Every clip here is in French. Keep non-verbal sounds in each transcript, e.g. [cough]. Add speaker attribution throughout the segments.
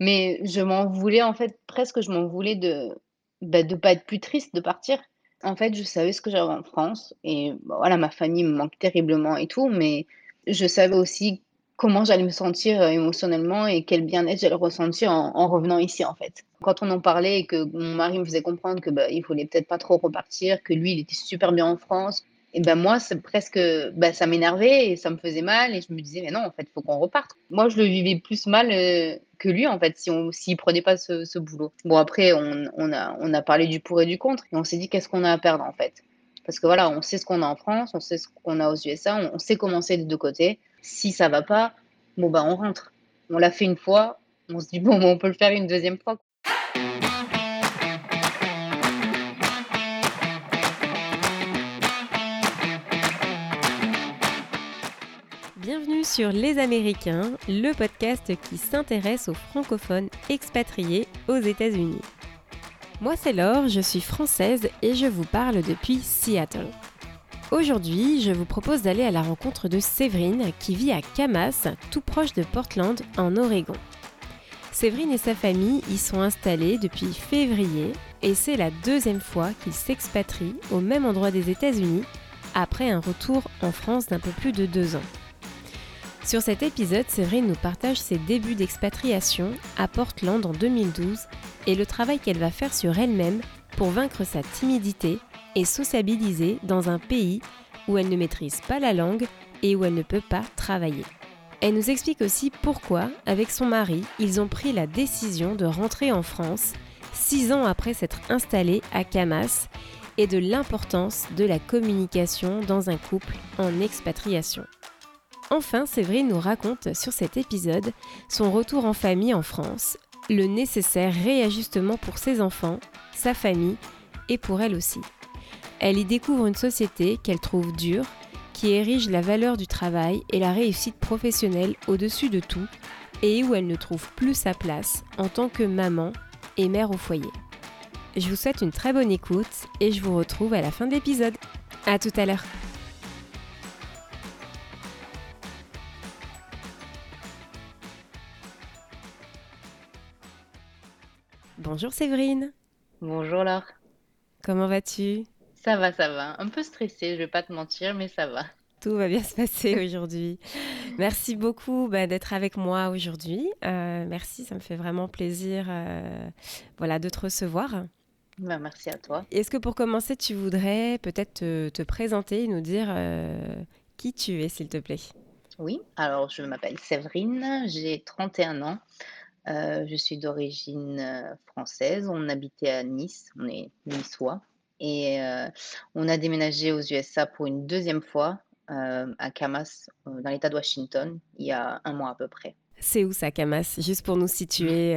Speaker 1: Mais je m'en voulais, en fait, presque je m'en voulais de, bah, de pas être plus triste de partir. En fait, je savais ce que j'avais en France et bah, voilà, ma famille me manque terriblement et tout, mais je savais aussi comment j'allais me sentir, heu, émotionnellement et quel bien-être j'allais ressentir en en revenant ici, en fait. Quand on en parlait et que mon mari me faisait comprendre que, bah, il voulait peut-être pas trop repartir, que lui, il était super bien en France et ben moi, c'est presque, bah, ça m'énervait et ça me faisait mal et je me disais: «Mais non, en fait, il faut qu'on reparte». Moi, je le vivais plus mal, heu, que lui, en fait, si on s'il prenait pas ce boulot. Bon après, on on a on a parlé du pour et du contre et on s'est dit: «Qu'est-ce qu'on a à perdre, en fait?» parce que voilà, on sait ce qu'on a en France, on sait ce qu'on a aux USA, on sait comment c'est des 2 côtés. Si ça va pas, bon, bah, on rentre. On l'a fait une fois, on se dit: «Bon, bah, on peut le faire une deuxième fois».
Speaker 2: Les Américains, le podcast qui s'intéresse aux francophones expatriés aux États-Unis. Moi c'est Laure, je suis française et je vous parle depuis Seattle. Aujourd'hui, je vous propose d'aller à la rencontre de Séverine qui vit à Camas, tout proche de Portland, en Oregon. Séverine et sa famille y sont installés depuis février et c'est la deuxième fois qu'ils s'expatrient au même endroit des États-Unis après un retour en France d'un peu plus de deux ans. Sur cet épisode, Séverine nous partage ses débuts d'expatriation à Portland en 2012 et le travail qu'elle va faire sur elle-même pour vaincre sa timidité et sociabiliser dans un pays où elle ne maîtrise pas la langue et où elle ne peut pas travailler. Elle nous explique aussi pourquoi, avec son mari, ils ont pris la décision de rentrer en France six ans après s'être installés à Camas et de l'importance de la communication dans un couple en expatriation. Enfin, Séverine nous raconte sur cet épisode son retour en famille en France, le nécessaire réajustement pour ses enfants, sa famille et pour elle aussi. Elle y découvre une société qu'elle trouve dure, qui érige la valeur du travail et la réussite professionnelle au-dessus de tout, et où elle ne trouve plus sa place en tant que maman et mère au foyer. Je vous souhaite une très bonne écoute et je vous retrouve à la fin de l'épisode. A tout à l'heure Bonjour Séverine.
Speaker 1: Bonjour Laure.
Speaker 2: Comment vas-tu?
Speaker 1: Ça va, ça va. Un peu stressée, je vais pas te mentir, mais ça va.
Speaker 2: Tout va bien se passer [laughs] aujourd'hui. merci beaucoup bah, d'être avec moi aujourd'hui. Euh, merci, ça me fait vraiment plaisir euh, voilà, de te recevoir.
Speaker 1: Bah, merci à toi.
Speaker 2: Est-ce que pour commencer, tu voudrais peut-être te, te, présenter et nous dire euh, qui tu es, s'il te plaît?
Speaker 1: Oui, alors je m'appelle Séverine, j'ai 31 ans. Euh, je suis d'origine, heu, française. On habitait à Nice, on est niçois et heu, on a déménagé aux USA pour une deuxième fois, à Camas, dans l'État de Washington, il y a un mois à peu près.
Speaker 2: C'est où ça, Camas? Juste pour nous situer,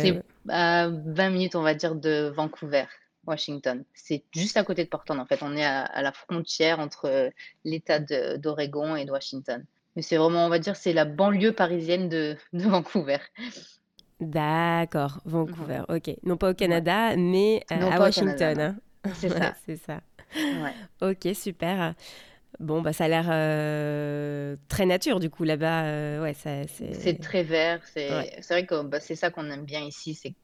Speaker 1: C'est à 20 minutes, on va dire, de Vancouver, Washington. C'est juste à côté de Portland, en fait. On est à à la frontière entre, l'État d'Oregon et de Washington. Mais c'est vraiment, on va dire, c'est la banlieue parisienne de de Vancouver.
Speaker 2: D'accord,
Speaker 1: Mmh
Speaker 2: Vancouver, OK. Non pas au
Speaker 1: Ouais.
Speaker 2: Canada, mais
Speaker 1: Non,
Speaker 2: à Washington, hein?
Speaker 1: C'est [laughs] ça.
Speaker 2: c'est ça.
Speaker 1: Ouais.
Speaker 2: OK, super. Bon, bah, ça a l'air, heu, très nature du coup là-bas, heu, ouais,
Speaker 1: C'est
Speaker 2: c'est
Speaker 1: très vert, c'est vrai que, bah, c'est ça qu'on aime bien ici, c'est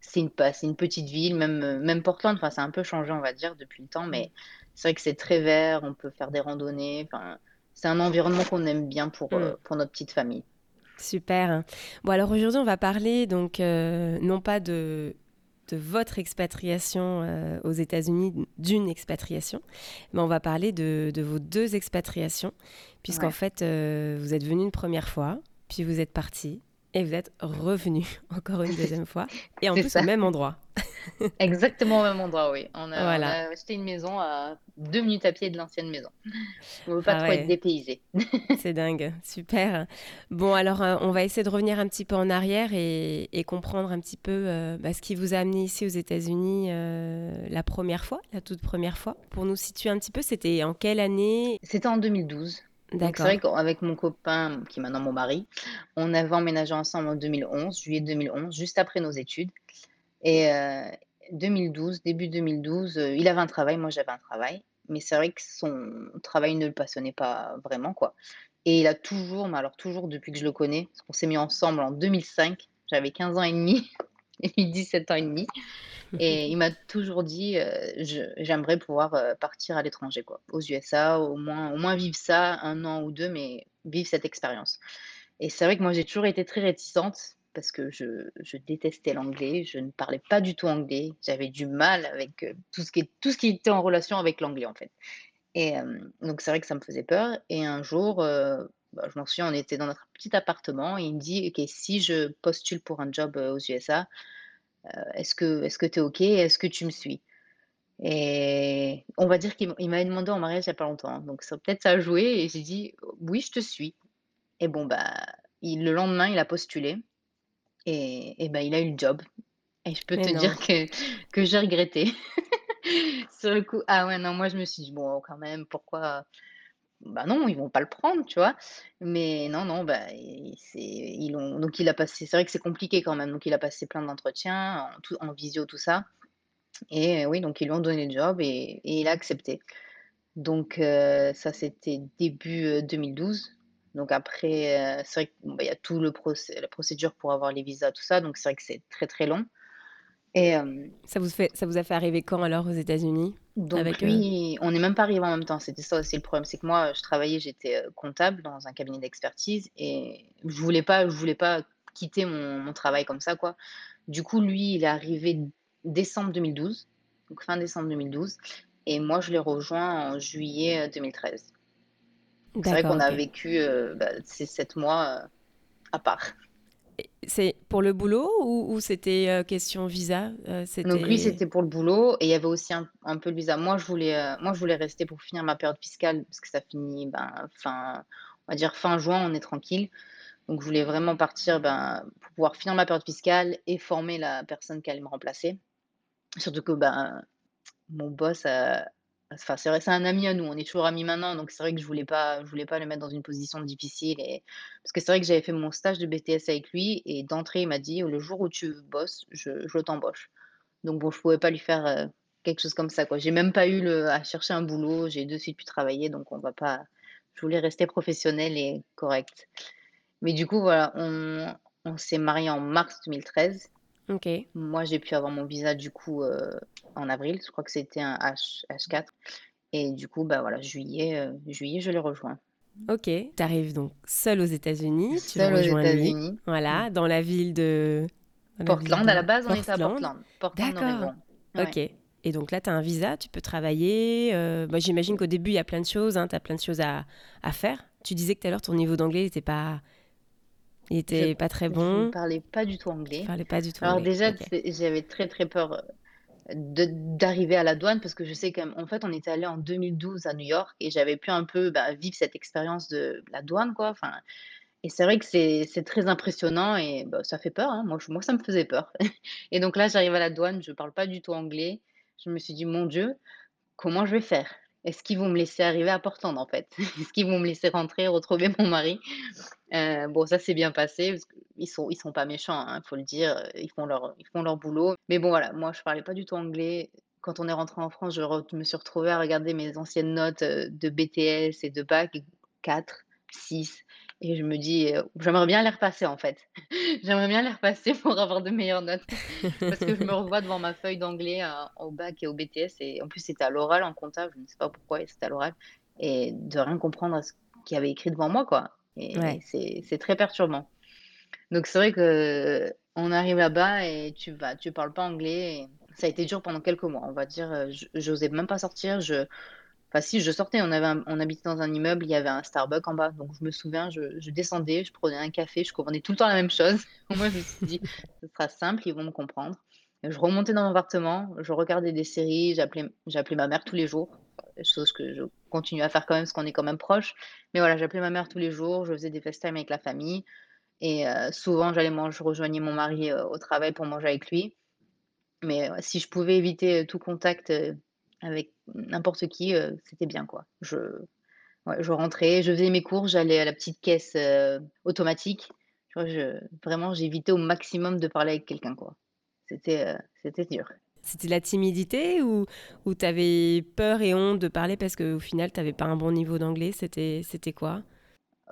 Speaker 1: c'est une petite ville, même, même Portland, enfin, ça a un peu changé, on va dire, depuis le temps, mais c'est vrai que c'est très vert, on peut faire des randonnées, enfin, c'est un environnement qu'on aime bien pour,
Speaker 2: Mmh.
Speaker 1: pour notre petite famille.
Speaker 2: Super. Bon alors aujourd'hui on va parler donc, heu, non pas de de votre expatriation, heu, aux États-Unis, d'une expatriation, mais on va parler de de vos 2 expatriations puisqu'en
Speaker 1: Ouais,
Speaker 2: fait, heu, vous êtes venus une première fois, puis vous êtes partis et vous êtes revenus [laughs] encore une deuxième fois et en plus au
Speaker 1: ça.
Speaker 2: même endroit. [laughs]
Speaker 1: Exactement au même endroit, oui. On a on
Speaker 2: Voilà.
Speaker 1: a acheté une maison à 2 minutes à pied de l'ancienne maison. On veut pas
Speaker 2: Ah
Speaker 1: trop être
Speaker 2: ouais.
Speaker 1: dépaysés. [laughs]
Speaker 2: C'est dingue, super. Bon, alors, heu, on va essayer de revenir un petit peu en arrière et et comprendre un petit peu, heu, bah, ce qui vous a amené ici aux États-Unis, heu, la première fois, la toute première fois. Pour nous situer un petit peu, c'était en quelle année?
Speaker 1: C'était en 2012. Donc c'est vrai qu'avec mon copain, qui est maintenant mon mari, on avait emménagé ensemble en 2011, juillet 2011, juste après nos études. Et heu, 2012, début 2012, heu, il avait un travail, moi j'avais un travail, mais c'est vrai que son travail ne le passionnait pas vraiment, quoi. Et il a toujours, mais alors toujours depuis que je le connais, parce qu'on s'est mis ensemble en 2005 J'avais 15 ans et demi [laughs] lui 17 ans et demi. Et il m'a toujours dit, euh, j'aimerais pouvoir euh, partir à l'étranger, quoi, aux USA, au moins, vivre ça un an ou deux, mais vivre cette expérience. Et c'est vrai que moi, j'ai toujours été très réticente parce que je, détestais l'anglais, je ne parlais pas du tout anglais, j'avais du mal avec euh, tout ce qui était en relation avec l'anglais, en fait. Et donc, c'est vrai que ça me faisait peur. Et un jour, bah, je m'en souviens, on était dans notre petit appartement et il me dit, OK, si je postule pour un job aux USA, est-ce que est-ce que tu es OK? Est-ce que tu me suis? Et on va dire qu'il m'avait demandé en mariage il y a pas longtemps, donc ça peut-être ça a joué et j'ai dit: «Oui, je te suis» et bon, bah, il le lendemain, il a postulé et et bah, il a eu le job et je peux
Speaker 2: Mais
Speaker 1: te
Speaker 2: non.
Speaker 1: dire que que j'ai regretté. [laughs] Sur le coup, ah ouais, non, moi je me suis dit: «Bon, quand même, pourquoi bah non, ils vont pas le prendre, tu vois? Mais non, non, bah, c'est ils l'ont donc il a passé c'est vrai que c'est compliqué quand même, donc il a passé plein d'entretiens en tout en visio, tout ça et oui, donc ils lui ont donné le job et il a accepté. Donc heu, ça, c'était début, heu, 2012. Donc après, heu, c'est vrai bon, bah, y a tout le procé la procédure pour avoir les visas, tout ça, donc c'est vrai que c'est très, très long et hem
Speaker 2: Ça vous fait ça vous a fait arriver quand alors aux États-Unis?
Speaker 1: Donc
Speaker 2: Avec,
Speaker 1: lui, on n'est même pas arrivés en même temps, c'était ça aussi le problème, c'est que moi, je travaillais, j'étais, heu, comptable dans un cabinet d'expertise et je voulais pas je voulais pas quitter mon mon travail comme ça, quoi. Du coup, lui, il est arrivé décembre 2012, donc fin décembre 2012 et moi, je l'ai rejoint en juillet, heu, 2013. Donc c'est vrai qu'on a vécu, bah, ces 7 mois, à part.
Speaker 2: C'est pour le boulot ou c'était, heu, question visa? Heu,
Speaker 1: Donc lui,
Speaker 2: c'était
Speaker 1: pour le boulot et il y avait aussi un peu le visa. Moi, je voulais, heu, moi, je voulais rester pour finir ma période fiscale parce que ça finit, ben, fin on va dire fin juin, on est tranquille. Donc je voulais vraiment partir, ben, pour pouvoir finir ma période fiscale et former la personne qui allait me remplacer. Surtout que, ben, mon boss, heu, enfin, c'est vrai, c'est un ami à nous, on est toujours amis maintenant, donc c'est vrai que je voulais pas je voulais pas le mettre dans une position difficile et parce que c'est vrai que j'avais fait mon stage de BTS avec lui et d'entrée, il m'a dit: «Le jour où tu bosses, je je t'embauche». Donc bon, je pouvais pas lui faire, quelque chose comme ça, quoi. J'ai même pas eu le à chercher un boulot, j'ai de suite pu travailler, donc on va pas je voulais rester professionnelle et correcte. Mais du coup, voilà, on on s'est mariés en mars 2013.
Speaker 2: OK,
Speaker 1: Moi, j'ai pu avoir mon visa, du coup, heu, en avril. Je crois que c'était un H H4 et du coup, bah, voilà, juillet, heu, juillet, je l'ai rejoint.
Speaker 2: OK. Tu arrives donc seule aux États-Unis,
Speaker 1: Seule aux
Speaker 2: rejoins
Speaker 1: États-Unis.
Speaker 2: Voilà, dans la ville de ville
Speaker 1: Portland, à la base, on était à
Speaker 2: Portland.
Speaker 1: Portland, Portland,
Speaker 2: D'accord,
Speaker 1: Oregon. Ouais.
Speaker 2: OK et donc là, tu as un visa, tu peux travailler, heu, bah, j'imagine qu'au début, il y a plein de choses, hein, tu as plein de choses à à faire. Tu disais que tout à l'heure, ton niveau d'anglais était pas il
Speaker 1: Je
Speaker 2: était pas très
Speaker 1: je ne
Speaker 2: bon.
Speaker 1: parlais pas du tout anglais.
Speaker 2: parlais pas du tout
Speaker 1: Alors
Speaker 2: anglais.
Speaker 1: déjà, j'avais très, très peur, de d'arriver à la douane parce que je sais quand même en fait, on était allés en 2012 à New York et j'avais pu un peu, bah, vivre cette expérience de la douane, quoi. Enfin et c'est vrai que c'est c'est très impressionnant et bah, ça fait peur, hein. Moi, je moi, ça me faisait peur [laughs] et donc là, j'arrive à la douane, je parle pas du tout anglais. Je me suis dit: «Mon Dieu, comment je vais faire? Est-ce qu'ils vont me laisser arriver à Portland, en fait? [laughs] Est-ce qu'ils vont me laisser rentrer, retrouver mon mari?» Heu, bon, ça s'est bien passé parce qu'ils sont ils sont pas méchants, hein, faut le dire, heu, ils font leur ils font leur boulot. Mais bon, voilà, moi, je parlais pas du tout anglais. Quand on est rentré en France, je me suis retrouvée à regarder mes anciennes notes, heu, de BTS et de bac, 4, 6 et je me dis, «J'aimerais bien les repasser, en fait». [laughs] J'aimerais bien les repasser [laughs] pour avoir de meilleures notes parce que je me revois devant ma feuille d'anglais, au bac et au BTS et en plus, c'était à l'oral en compta, je ne sais pas pourquoi c'était à l'oral et de rien comprendre à ce qu'il y avait écrit devant moi, quoi et
Speaker 2: Ouais.
Speaker 1: c'est c'est très perturbant. Donc c'est vrai qu'on arrive là-bas et tu vas tu parles pas anglais et ça a été dur pendant quelques mois, on va dire, j'osais même pas sortir, je enfin si, je sortais, on un habitait dans un immeuble, il y avait un Starbucks en bas, donc je me souviens, je descendais, je prenais un café, je commandais tout le temps la même chose. [laughs] Moi, je me suis dit: «Ce sera simple, ils vont me comprendre». Je remontais dans mon appartement, je regardais des séries, j'appelais ma mère tous les jours, chose que je continue à faire quand même parce qu'on est quand même proches. Mais voilà, j'appelais ma mère tous les jours, je faisais des FaceTime avec la famille et heu, souvent j'allais mange je rejoignais mon mari, heu, au travail pour manger avec lui. Mais heu, si je pouvais éviter, tout contact, avec n'importe qui, heu, c'était bien, quoi. Je ouais, je rentrais, je faisais mes courses, j'allais à la petite caisse, heu, automatique. Tu vois, je vraiment, j'évitais au maximum de parler avec quelqu'un, quoi. C'était, heu, c'était dur.
Speaker 2: C'était la timidité ou ou tu avais peur et honte de parler parce qu'au final, tu avais pas un bon niveau d'anglais? C'était c'était quoi?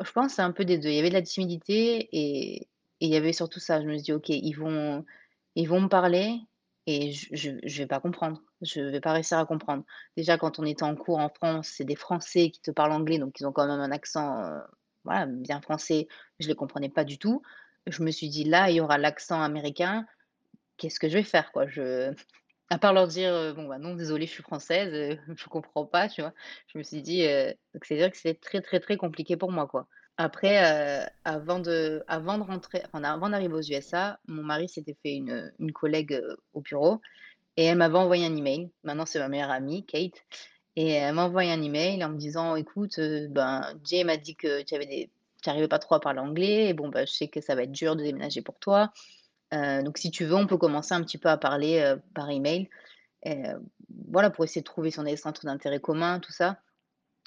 Speaker 1: Je pense c'est un peu des 2. Il y avait de la timidité et et il y avait surtout ça. Je me suis dit: «OK, ils vont ils vont me parler et je je vais pas comprendre. Je vais pas réussir à comprendre». Déjà, quand on était en cours en France, c'est des Français qui te parlent anglais, donc ils ont quand même un accent, heu, voilà, bien français. Je les comprenais pas du tout. Je me suis dit: «Là, il y aura l'accent américain. Qu'est-ce que je vais faire, quoi?» je [laughs] à part leur dire, heu: «Bon, bah, non, désolée, je suis française, heu, [laughs] je comprends pas», tu vois? Je me suis dit, heu donc c'est-à-dire que c'était très, très, très compliqué pour moi, quoi. Après, avant de avant de rentrer enfin, avant d'arriver aux USA, mon mari s'était fait une, collègue, au bureau et elle m'avait envoyé un email. Maintenant, c'est ma meilleure amie, Kate. Et elle m'a envoyé un email en me disant: «Écoute, heu, ben, Jay m'a dit que tu avais des tu arrivais pas trop à parler anglais. Et bon, bah, je sais que ça va être dur de déménager pour toi. Heu, donc si tu veux, on peut commencer un petit peu à parler, heu, par email. Et heu, voilà, pour essayer de trouver si on a des centres d'intérêt communs, tout ça.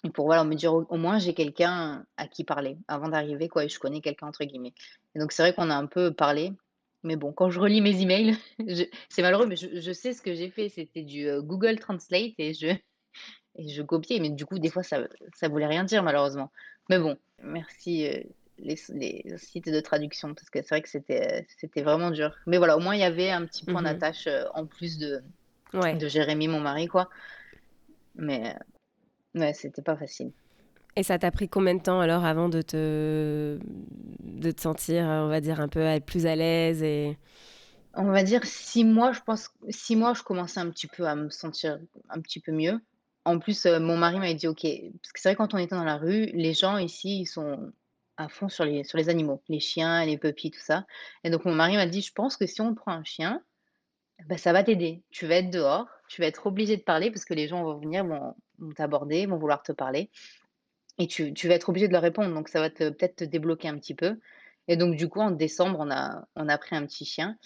Speaker 1: Et pour, voilà, me dire au au moins j'ai quelqu'un à qui parler avant d'arriver, quoi et je connais quelqu'un entre guillemets. Et donc c'est vrai qu'on a un peu parlé, mais bon, quand je relis mes emails, [laughs] je c'est malheureux, mais je je sais ce que j'ai fait, c'était du, heu, Google Translate et je [laughs] et je copiais, mais du coup, des fois, ça ça voulait rien dire malheureusement. Mais bon, merci, heu, les les sites de traduction parce que c'est vrai que c'était, c'était vraiment dur. Mais voilà, au moins il y avait un petit point
Speaker 2: Mmh
Speaker 1: d'attache, en plus de
Speaker 2: Ouais.
Speaker 1: de Jérémy, mon mari, quoi. Mais ouais, c'était pas facile.
Speaker 2: Et ça t'a pris combien de temps alors avant de te de te sentir, on va dire un peu plus à l'aise et
Speaker 1: On va dire 6 mois, je pense 6 mois, je commençais un petit peu à me sentir un petit peu mieux. En plus, heu, mon mari m'avait dit: «OK» parce que c'est vrai quand on était dans la rue, les gens ici, ils sont à fond sur les sur les animaux, les chiens, les puppies, tout ça et donc mon mari m'a dit: «Je pense que si on prend un chien, bah, ça va t'aider. Tu vas être dehors, tu vas être obligé de parler parce que les gens vont venir, vont t'aborder, vont vouloir te parler et tu tu vas être obligé de leur répondre donc ça va te peut-être te débloquer un petit peu» et donc du coup, en décembre, on a on a pris un petit chien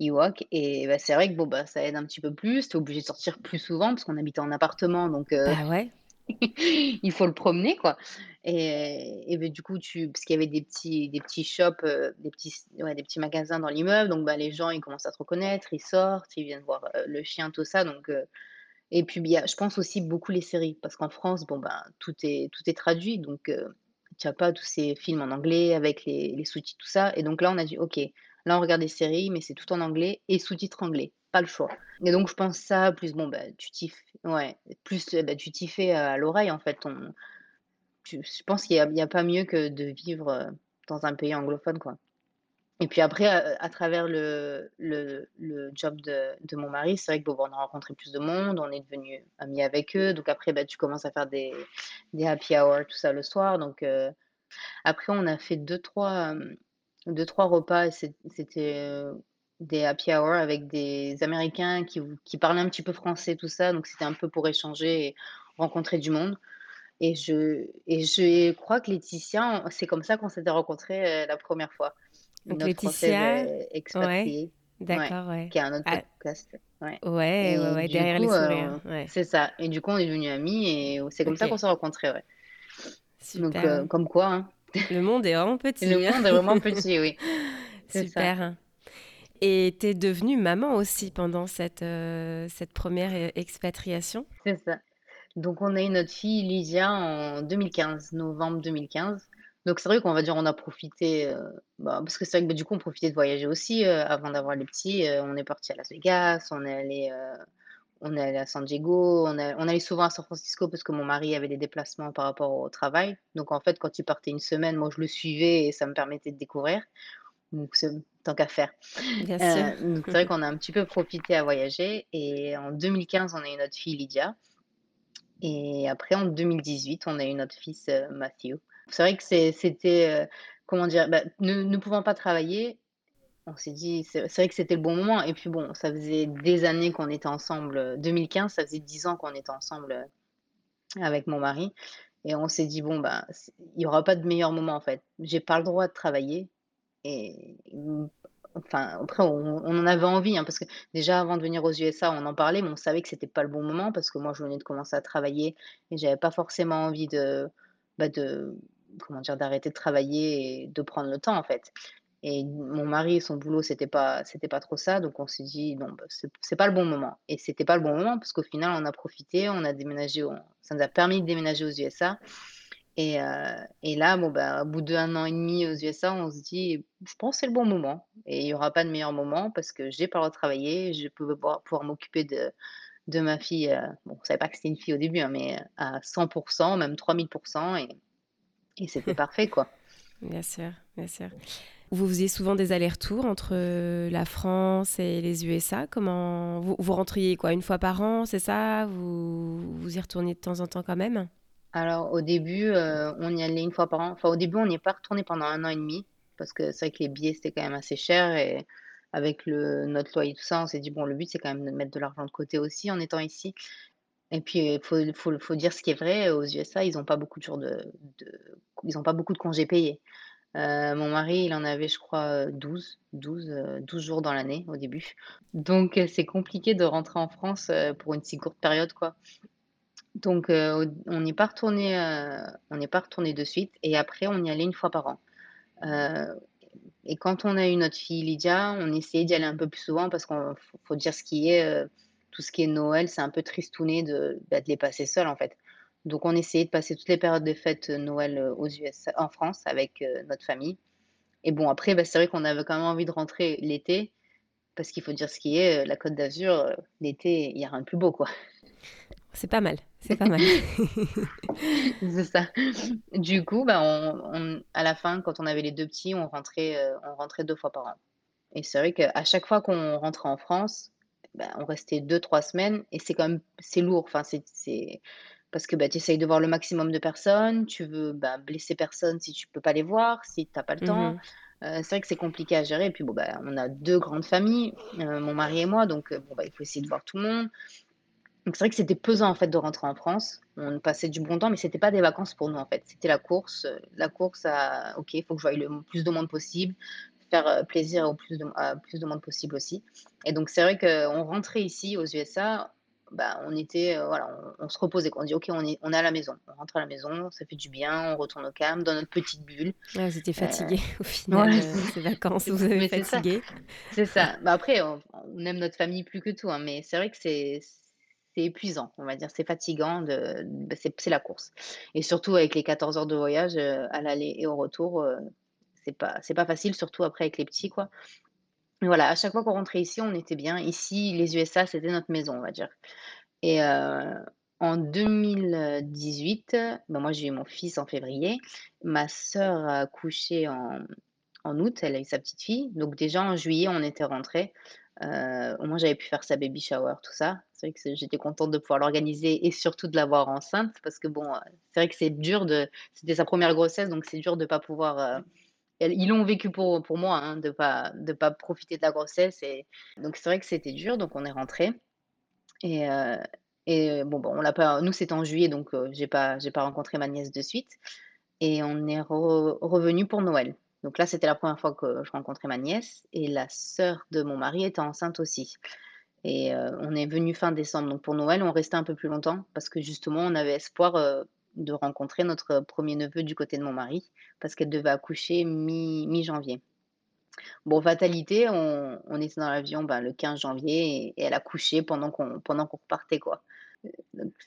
Speaker 1: Ewok et bah, c'est vrai que bon, bah, ça aide un petit peu plus. Tu es obligé de sortir plus souvent parce qu'on habitait en appartement donc heu,
Speaker 2: bah, ouais. [laughs]
Speaker 1: il faut le promener quoi et et beh, du coup tu parce qu'il y avait des petits des petits shops, heu, des petits ouais, des petits magasins dans l'immeuble donc bah, les gens ils commencent à te reconnaître, ils sortent, ils viennent voir, heu, le chien tout ça donc et puis a je pense aussi beaucoup les séries parce qu'en France bon, ben, tout est tout est traduit donc heu, tu as pas tous ces films en anglais avec les les sous-titres tout ça et donc là on a dit: «OK, là on regarde des séries mais c'est tout en anglais et sous-titres anglais, pas le choix» et donc je pense ça plus bon, bah, tu t'y ouais, heu, bah, fais à l'oreille en fait, tu je pense qu'il y a a pas mieux que de vivre, dans un pays anglophone quoi. Et puis après, à travers le le job de de mon mari, c'est vrai que bon, bah, on a rencontré plus de monde, on est devenus amis avec eux. Donc après, bah, tu commences à faire des des happy hour, tout ça le soir. Donc après on a fait deux trois hem, 2-3 repas c'était, des happy hour avec des Américains qui qui parlaient un petit peu français, tout ça. Donc c'était un peu pour échanger et rencontrer du monde. Et je et je crois que Laetitia, c'est comme ça qu'on s'était rencontrés, la première fois.
Speaker 2: Donc
Speaker 1: Française,
Speaker 2: Laetitia
Speaker 1: expatriée, ouais,
Speaker 2: d'accord, ouais.
Speaker 1: qui a un autre
Speaker 2: Ah,
Speaker 1: podcast, ouais
Speaker 2: ouais,
Speaker 1: et
Speaker 2: derrière les
Speaker 1: coup, heu,
Speaker 2: sourires, ouais.
Speaker 1: c'est ça et du coup, on est devenus amis et c'est comme ça qu'on s'est rencontrés, ouais. Donc
Speaker 2: super.
Speaker 1: comme quoi, hein,
Speaker 2: Le monde est vraiment
Speaker 1: le
Speaker 2: petit.
Speaker 1: monde est vraiment petit, oui, [laughs] ça,
Speaker 2: Super. Et tu es devenue maman aussi pendant cette, heu, cette 1re e expatriation?
Speaker 1: c'est ça. Donc on a eu notre fille Lydia en 2015, novembre 2015. Donc c'est vrai qu'on va dire on a profité, heu, bah, parce que c'est vrai que, bah, du coup on profitait de voyager aussi, heu, avant d'avoir les petits, heu, on est partis à Las Vegas, on est allé, heu, on est allé à San Diego, on est on allait souvent à San Francisco parce que mon mari avait des déplacements par rapport au travail. Donc en fait, quand il partait une semaine, moi je le suivais et ça me permettait de découvrir. Donc c'est tant qu'à faire.
Speaker 2: Bien sûr.
Speaker 1: Heu, donc c'est vrai qu'on a un petit peu profité à voyager et en 2015, on a eu notre fille Lydia. Et après en 2018, on a eu notre fils, heu, Matthew. C'est vrai que c'était, heu, comment dire? Bah, ne ne pouvant pas travailler, on s'est dit c'est vrai que c'était le bon moment et puis bon, ça faisait des années qu'on était ensemble, heu, 2015, ça faisait 10 ans qu'on était ensemble, heu, avec mon mari et on s'est dit: «Bon, bah, il y aura pas de meilleur moment, en fait. J'ai pas le droit de travailler» et mmh, enfin, après on on en avait envie, hein, parce que déjà avant de venir aux USA, on en parlait, mais on savait que c'était pas le bon moment parce que moi je venais de commencer à travailler et j'avais pas forcément envie de, bah, de comment dire? D'arrêter de travailler et de prendre le temps, en fait. Et mon mari, son boulot, c'était pas c'était pas trop ça, donc on s'est dit: «Non, bah, c'est pas le bon moment» et c'était pas le bon moment parce qu'au final, on a profité, on a déménagé, ça nous a permis de déménager aux USA Et heu et là, bon, bah, au bout d'1 an et demi aux USA, on se dit: «Je pense c'est le bon moment» et il y aura pas de meilleur moment parce que j'ai pas le droit de travailler, je peux pouvoir pouvoir m'occuper de de ma fille, heu, bon, on savait pas que c'était une fille au début, hein, mais à 100% même 3000 et et c'était [laughs] parfait, quoi.
Speaker 2: Bien sûr, bien sûr. Vous faisiez souvent des allers-retours entre, heu, la France et les USA? Comment vous vous rentriez quoi, une fois par an, c'est ça? Vous vous y retourniez de temps en temps quand même?
Speaker 1: Alors au début, on y allait une fois par an. Enfin au début, on n'y est pas retourné pendant un an et demi parce que c'est vrai que les billets, c'était quand même assez cher et avec le notre loyer, tout ça, on s'est dit: «Bon, le but, c'est quand même de mettre de l'argent de côté aussi en étant ici» et puis, il faut faut dire ce qui est vrai, aux USA, ils ont pas beaucoup de jours de ils ont pas beaucoup de congés payés. Heu, mon mari, il en avait, je crois, heu, 12, 12, heu, 12 jours dans l'année au début. Donc, heu, c'est compliqué de rentrer en France, heu, pour une si courte période, quoi. Donc, on n'est pas retourné, on n'est pas retourné de suite et après on y allait une fois par an. Et quand on a eu notre fille Lydia, on essayait d'y aller un peu plus souvent parce qu'on faut dire ce qui est, heu, tout ce qui est Noël, c'est un peu tristouné de, bah, de les passer seuls, en fait. Donc on essayait de passer toutes les périodes de fêtes, heu, Noël, heu, aux USA en France avec, heu, notre famille et bon après, bah, c'est vrai qu'on avait quand même envie de rentrer l'été parce qu'il faut dire ce qui est, la Côte d'Azur, l'été, il y a rien de plus beau, quoi.
Speaker 2: C'est pas mal, c'est pas mal. [laughs] [laughs]
Speaker 1: C'est ça. Du coup, bah, on on à la fin, quand on avait les 2 petits, on rentrait, heu, on rentrait 2 fois par an et c'est vrai qu'à chaque fois qu'on rentrait en France, bah, on restait deux trois semaines et c'est quand même c'est lourd. Enfin, c'est c'est parce que, bah, tu essayes de voir le maximum de personnes, tu veux, bah, blesser personne si tu peux pas les voir, si tu as pas le temps.
Speaker 2: Mmh
Speaker 1: Heu, c'est vrai que c'est compliqué à gérer et puis bon, bah, on a 2 grandes familles, heu, mon mari et moi, donc bon, bah, il faut essayer de voir tout le monde. Donc c'est vrai que c'était pesant, en fait, de rentrer en France. On passait du bon temps, mais c'était pas des vacances pour nous, en fait. C'était la course, heu, la course à OK, il faut que je voie le plus de monde possible, faire, heu, plaisir au plus de à plus de monde possible aussi. Et donc c'est vrai qu'on rentrait ici aux USA, bah, on était, heu, voilà, on on se reposait. On dit: «OK, on est on est à la maison». On rentre à la maison, ça fait du bien, on retourne au calme, dans notre petite bulle.
Speaker 2: Ah, vous étiez
Speaker 1: Heu,
Speaker 2: fatigués [laughs] au final,
Speaker 1: ouais,
Speaker 2: ces vacances vous avez
Speaker 1: mais c'est ça.
Speaker 2: fatigué?
Speaker 1: C'est ça. Bah, après, on on aime notre famille plus que tout, hein, mais c'est vrai que c'est c'est épuisant, on va dire. C'est fatigant bah, c'est c'est la course et surtout avec les 14 heures de voyage, heu, à l'aller et au retour, heu, c'est pas c'est pas facile, surtout après avec les petits, quoi. Mais voilà, à chaque fois qu'on rentrait ici, on était bien. Ici, les USA, c'était notre maison, on va dire et heu, en 2018, bah, moi, j'ai eu mon fils en février. Ma sœur a accouché en en août, elle a eu sa petite fille, donc déjà en juillet, on était rentrés. Heu, au moins j'avais pu faire sa baby shower, tout ça. C'est vrai que j'étais contente de pouvoir l'organiser et surtout de l'avoir enceinte parce que bon, heu, c'est vrai que c'est dur de c'était sa première grossesse, donc c'est dur de pas pouvoir, elles ils l'ont vécu pour pour moi, hein, de pas de pas profiter de la grossesse et donc c'est vrai que c'était dur, donc on est rentrés et et bon, bon, on pas nous, c'était en juillet, donc heu, j'ai pas pas rencontré ma nièce de suite et on est re revenus pour Noël. Donc là, c'était la première fois que je rencontrais ma nièce et la sœur de mon mari était enceinte aussi et heu, on est venus fin décembre. Donc pour Noël, on restait un peu plus longtemps parce que justement, on avait espoir, heu, de rencontrer notre premier neveu du côté de mon mari parce qu'elle devait accoucher mi mi-janvier. Bon, fatalité, on était dans l'avion, ben, le 15 janvier et elle a couché pendant qu'on qu'on repartait, quoi.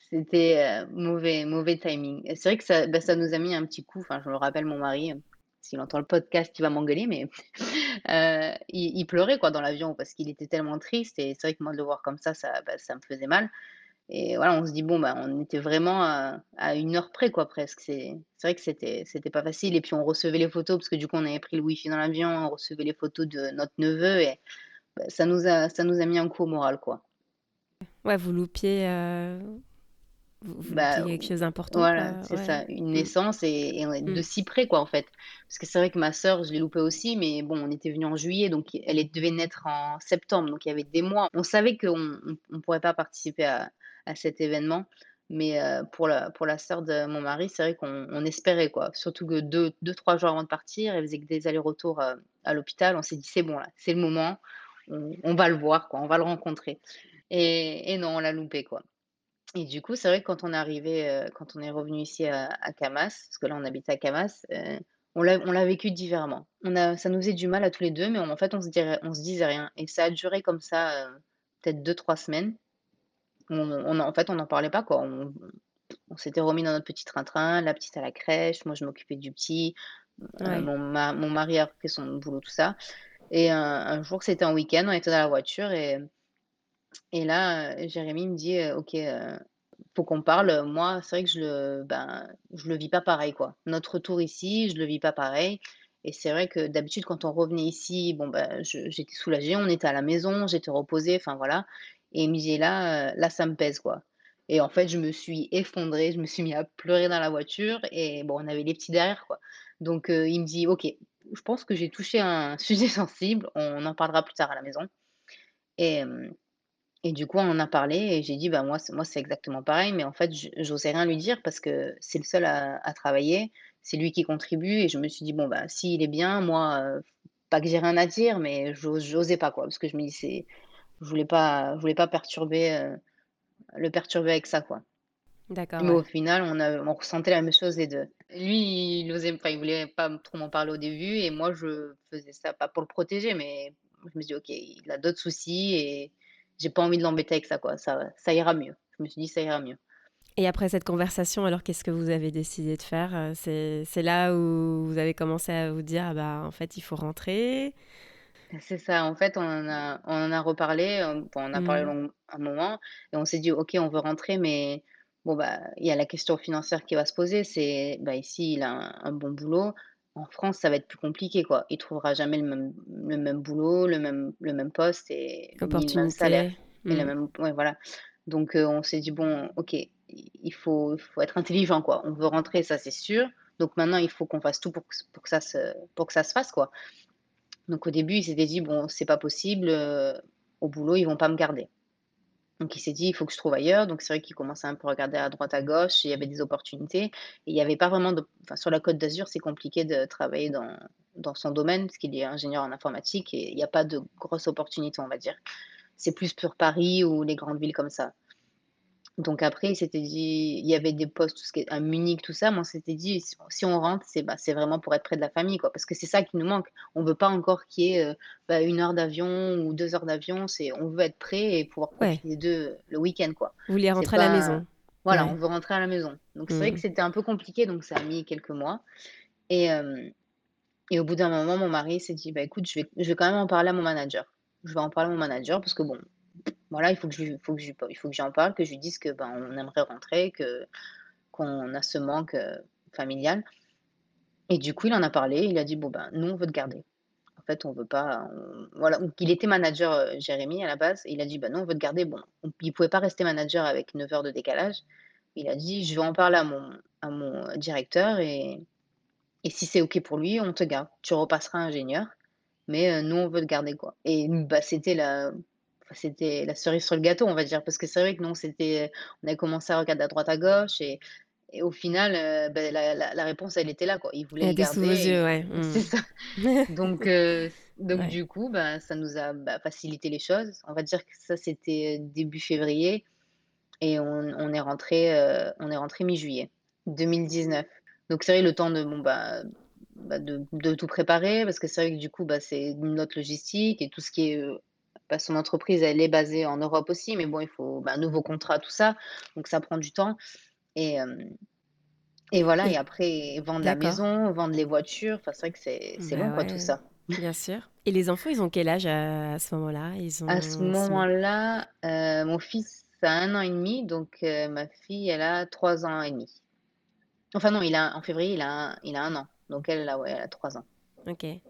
Speaker 1: C'était, mauvais mauvais timing c'est vrai que ça, bah, ça nous a mis un petit coup, enfin, je me rappelle mon mari, s'il entend le podcast, il va m'engueuler, mais [laughs] heu, il pleurait, dans l'avion parce qu'il était tellement triste et c'est vrai que moi, de le voir comme ça, ça, bah, me faisait mal et voilà, on se dit: «Bon, bah, on était vraiment à 1 heure près, quoi, presque». C'est vrai que c'était pas facile et puis on recevait les photos parce que du coup, on avait pris le wifi dans l'avion, on recevait les photos de notre neveu et bah, ça nous a mis un coup au moral, quoi.
Speaker 2: Ouais, vous loupiez, heu, vous vous
Speaker 1: Bah,
Speaker 2: quelque chose d'important,
Speaker 1: voilà, c'est
Speaker 2: ouais.
Speaker 1: ça, une
Speaker 2: Mmh.
Speaker 1: naissance et et ouais, de si près, quoi, en fait. Parce que c'est vrai que ma sœur, je l'ai loupée aussi, mais bon, on était venus en juillet, donc elle devait naître en septembre, donc il y avait des mois. On savait qu'on on on pourrait pas participer à à cet événement, mais heu, pour la pour la sœur de mon mari, c'est vrai qu'on on espérait, quoi. Surtout que deux deux trois jours avant de partir, elle faisait que des allers-retours, heu, à l'hôpital. On s'est dit: «C'est bon là, c'est le moment, on on va le voir, quoi, on va le rencontrer» et et non, on l'a loupé, quoi. Et du coup, c'est vrai que quand on est arrivé, heu, quand on est revenu ici à à Camas, parce que là on habite à Camas, heu, on l'a on l'a vécu différemment. On a ça nous faisait du mal à tous les 2, mais en fait, on se dirait on se disait rien et ça a duré comme ça, heu, peut-être deux trois semaines. On on en fait, on n'en parlait pas quoi, on on s'était remis dans notre petit train-train, la petite à la crèche, moi je m'occupais du petit, heu,
Speaker 2: Ouais.
Speaker 1: mon ma mon mari a repris son boulot, tout ça et un un jour, c'était un week-end, on était dans la voiture et et là, heu, Jérémy me dit, heu: «OK, heu, faut qu'on parle, moi, c'est vrai que je le ben, je le vis pas pareil, quoi. Notre retour ici, je le vis pas pareil. Et c'est vrai que d'habitude, quand on revenait ici, bon, je j'étais soulagée, on était à la maison, j'étais reposée, enfin voilà. Et il me dit: «Là, là, ça me pèse, quoi» et en fait, je me suis effondrée, je me suis mis à pleurer dans la voiture et bon, on avait les petits derrière, quoi. Donc il me dit: «OK, je pense que j'ai touché un [laughs] sujet sensible, on en parlera plus tard à la maison» et et du coup, on en a parlé et j'ai dit: «Bah, moi, c'est moi, c'est exactement pareil», mais en fait, j j'osais rien lui dire parce que c'est le seul à à travailler, c'est lui qui contribue et je me suis dit: «Bon, bah, s'il est bien, moi, heu, pas que j'ai rien à dire, mais j'ose j'osais pas, quoi», parce que je me dis: «C'est» je voulais pas je voulais pas perturber, heu, le perturber avec ça, quoi.
Speaker 2: D'accord,
Speaker 1: Mais
Speaker 2: ouais.
Speaker 1: au final, on a on ressentait la même chose les 2. Lui, il osait enfin, il voulait pas m trop m'en parler au début et moi, je faisais ça pas pour le protéger, mais je me suis dit: «OK, il a d'autres soucis et j'ai pas envie de l'embêter avec ça, quoi, ça ça ira mieux». Je me suis dit: «Ça ira mieux».
Speaker 2: Et après cette conversation, alors qu'est-ce que vous avez décidé de faire? Heu, c'est là où vous avez commencé à vous dire: «Ah bah, en fait, il faut rentrer»?
Speaker 1: C'est ça, en fait, on en a on en a reparlé, bon, on a parlé
Speaker 2: Mmh.
Speaker 1: long un moment et on s'est dit: «OK, on veut rentrer», mais bon, bah, il y a la question financière qui va se poser. C'est, bah, ici, il a un un bon boulot. En France, ça va être plus compliqué, quoi. Il trouvera jamais le même le même boulot, le même le même poste et ni le même salaire et la
Speaker 2: Mmh.
Speaker 1: même ouais, voilà. Donc heu, on s'est dit: «Bon, OK, il faut faut être intelligent, quoi. On veut rentrer, ça, c'est sûr. Donc maintenant, il faut qu'on fasse tout pour que pour que ça se pour que ça se fasse, quoi». Donc au début, il s'était dit: «Bon, c'est pas possible, heu, au boulot, ils vont pas me garder». Donc il s'est dit: «Il faut que je trouve ailleurs». Donc c'est vrai qu'il commençait un peu à regarder à droite, à gauche, il y avait des opportunités et il y avait pas vraiment de enfin, sur la Côte d'Azur, c'est compliqué de travailler dans son domaine, parce qu'il est ingénieur en informatique et il y a pas de grosses opportunités, on va dire. C'est plus pour Paris ou les grandes villes comme ça. Donc après, il s'était dit il y avait des postes, tout ce qui est à Munich, tout ça, mais on s'était dit: «Si on rentre, c'est, bah, c'est vraiment pour être près de la famille, quoi». Parce que c'est ça qui nous manque. On veut pas encore qu'il y ait, heu, bah, 1 heure d'avion ou 2 heures d'avion, c'est on veut être prêt et pouvoir
Speaker 2: Ouais,
Speaker 1: profiter d'eux le week-end, quoi.
Speaker 2: vous vouliez
Speaker 1: C'est
Speaker 2: rentrer à la maison?
Speaker 1: voilà, on veut rentrer à la maison. Donc c'est vrai que
Speaker 2: Mmh.
Speaker 1: c'était un peu compliqué, donc ça a mis quelques mois et hem et au bout d'un moment, mon mari s'est dit: «Bah, écoute, je vais je vais quand même en parler à mon manager. Je vais en parler à mon manager parce que bon, voilà, il faut que je faut que je il faut que j'en parle, que je lui dise que, ben, on aimerait rentrer, que qu'on a ce manque, heu, familial et du coup, il en a parlé, il a dit: «Bon, ben, nous, on veut te garder. En fait, on veut pas on» voilà, donc il était manager, heu, Jérémy, à la base et il a dit: «Bah, nous, on veut te garder». Bon, on il pouvait pas rester manager avec 9 heures de décalage. Il a dit: «Je vais en parler à mon à mon directeur et et si c'est OK pour lui, on te garde. Tu repasseras ingénieur, mais nous, on veut te garder, quoi» et bah, c'était la c'était la cerise sur le gâteau, on va dire, parce que c'est vrai que nous, c'était on avait commencé à regarder à droite, à gauche et et au final, heu, beh, la la la réponse, elle était là, quoi. Il voulait
Speaker 2: Elle
Speaker 1: le
Speaker 2: était sous vos
Speaker 1: garder
Speaker 2: yeux, ouais. [laughs]
Speaker 1: c'est
Speaker 2: Mmh.
Speaker 1: ça. Donc heu, [laughs] donc
Speaker 2: Ouais.
Speaker 1: du coup, bah, ça nous a, bah, facilité les choses. On va dire que ça, c'était début février et on on est rentré on est rentré mi-juillet 2019. Donc c'est vrai, le temps de bon, bah bah, de de tout préparer parce que c'est vrai que du coup, bah, c'est notre logistique et tout ce qui est, bah, son entreprise, elle est basée en Europe aussi, mais bon, il faut, bah, nouveau contrat, tout ça, donc ça prend du temps et et voilà et
Speaker 2: Et
Speaker 1: après vendre la maison, vendre les voitures, enfin, c'est vrai que c'est
Speaker 2: Bah,
Speaker 1: quoi, tout ça.
Speaker 2: bien sûr. [laughs] Et les enfants, ils ont quel âge à à ce moment-là? Ils
Speaker 1: À ce
Speaker 2: ont c'est bon.
Speaker 1: moment-là, heu, mon fils a un an et demi, donc heu, ma fille, elle a 3 ans et demi. Enfin non, il a en février, il a un il a 1 an, donc elle, là, ouais, elle a 3 ans.
Speaker 2: OK.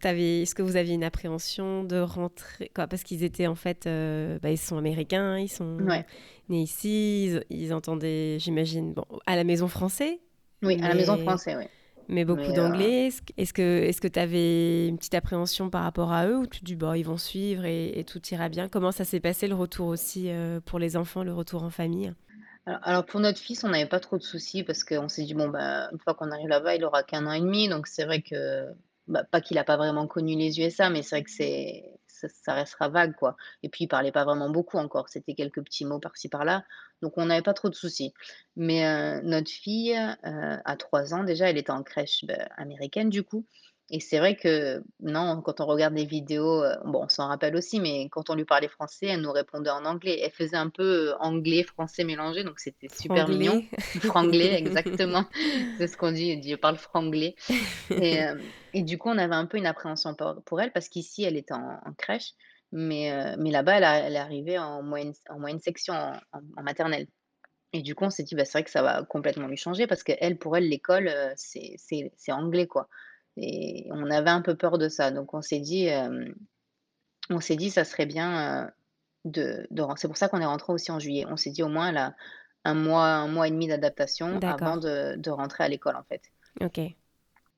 Speaker 2: Tu est-ce que vous aviez une appréhension de rentrer quoi, parce qu'ils étaient en fait, heu, bah, ils sont américains, ils sont
Speaker 1: Ouais,
Speaker 2: nés ici, ils ils entendaient, j'imagine, bon, à la maison français,
Speaker 1: oui, à la maison
Speaker 2: mais
Speaker 1: français, ouais,
Speaker 2: mais beaucoup
Speaker 1: mais heu
Speaker 2: d'anglais. Est-ce que est-ce que tu avais une petite appréhension par rapport à eux ou tu te dis: «Bah, ils vont suivre et et tout ira bien»? Comment ça s'est passé le retour aussi, heu, pour les enfants, le retour en famille?
Speaker 1: Alors alors pour notre fils, on n'avait pas trop de soucis parce qu'on s'est dit: «Bon, bah, une fois qu'on arrive là-bas, il aura qu'un an et demi», donc c'est vrai que, bah, pas qu'il a pas vraiment connu les USA, mais c'est vrai que c'est ça ça restera vague, quoi. Et puis il parlait pas vraiment beaucoup encore, c'était quelques petits mots par-ci par-là, donc on n'avait pas trop de soucis. Mais heu, notre fille, heu, à 3 ans déjà, elle était en crèche, bah, américaine du coup et c'est vrai que non, quand on regarde des vidéos, heu, bon, on s'en rappelle aussi, mais quand on lui parlait français, elle nous répondait en anglais. Elle faisait un peu, heu, anglais, français mélangé, donc c'était super mignon.
Speaker 2: Franglais. [laughs]
Speaker 1: Franglais, exactement. C'est ce qu'on dit, elle dit: «Je parle franglais» et hem et du coup, on avait un peu une appréhension pour pour elle parce qu'ici, elle était en en crèche, mais heu, mais là-bas, elle a elle est arrivée en moyenne en moyenne section, en en en maternelle et du coup, on s'est dit: «Bah, c'est vrai que ça va complètement lui changer» parce qu'elle, pour elle, l'école, heu, c'est c'est c'est anglais, quoi et on avait un peu peur de ça. Donc on s'est dit, hem, on s'est dit: «Ça serait bien, heu, de de ren» c'est pour ça qu'on est rentré aussi en juillet. On s'est dit: «Au moins, a un mois, un mois et demi d'adaptation avant de de rentrer à l'école», en fait.
Speaker 2: OK.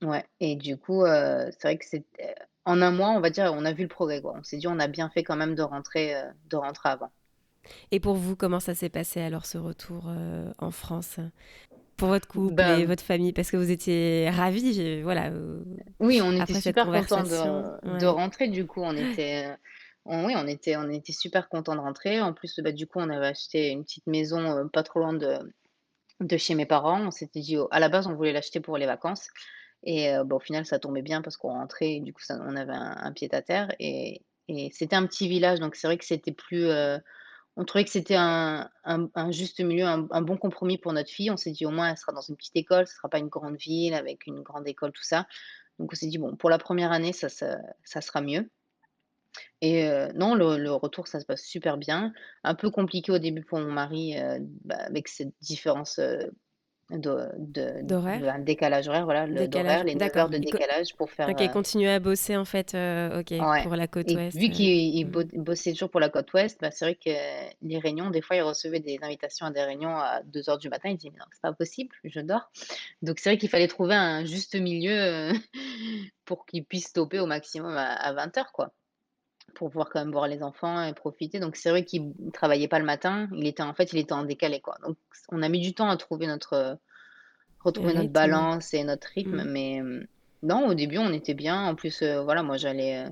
Speaker 1: Ouais et du coup, heu, c'est vrai que c'était en un mois, on va dire, on a vu le progrès, quoi. On s'est dit: «On a bien fait quand même de rentrer, de rentrer avant».
Speaker 2: Et pour vous, comment ça s'est passé alors ce retour, en France? Pour votre couple et
Speaker 1: Ben,
Speaker 2: votre famille? Parce que vous étiez ravis, voilà, heu,
Speaker 1: oui, on était
Speaker 2: après
Speaker 1: super contents de rentrer, du coup. On était, on oui, on était on était super contents de rentrer. En plus, bah, du coup, on avait acheté une petite maison, heu, pas trop loin de de chez mes parents. On s'était dit, à la base, on voulait l'acheter pour les vacances et bah, au final, ça tombait bien parce qu'on rentrait et du coup, ça on avait un un pied-à-terre et et c'était un petit village, donc c'est vrai que c'était plus, on trouvait que c'était un juste milieu, un bon compromis pour notre fille. On s'est dit: «Au moins, elle sera dans une petite école, ce sera pas une grande ville avec une grande école», tout ça. Donc on s'est dit: «Bon, pour la première année, ça sera mieux» et heu, non, le retour, ça se passe super bien. Un peu compliqué au début pour mon mari, heu, bah, avec cette différence, heu de de de
Speaker 2: D'horaire?
Speaker 1: un décalage horaire, voilà, le d'horaire,
Speaker 2: Décalage?
Speaker 1: les 9 heures
Speaker 2: D'accord.
Speaker 1: de décalage pour faire,
Speaker 2: OK,
Speaker 1: heu
Speaker 2: continuez à bosser en fait, heu, OK,
Speaker 1: ouais
Speaker 2: pour la côte
Speaker 1: et
Speaker 2: ouest,
Speaker 1: vu
Speaker 2: heu,
Speaker 1: qu'il bo
Speaker 2: mmh.
Speaker 1: bossait toujours pour la côte ouest, bah, c'est vrai que les réunions, des fois, il recevait des invitations à des réunions à deux heures du matin. Il dit: «Mais non, c'est pas possible, je dors». Donc c'est vrai qu'il fallait trouver un juste milieu, [laughs] pour qu'il puisse stopper au maximum à à vingt heures, quoi, pour pouvoir quand même voir les enfants et profiter. Donc c'est vrai qu'il travaillait pas le matin, il était en fait, il était en décalé, quoi. Donc on a mis du temps à trouver notre, Retrouver notre balance et notre rythme,
Speaker 2: Mmh.
Speaker 1: mais hem, non, au début, on était bien. En plus, heu, voilà, moi, j'allais,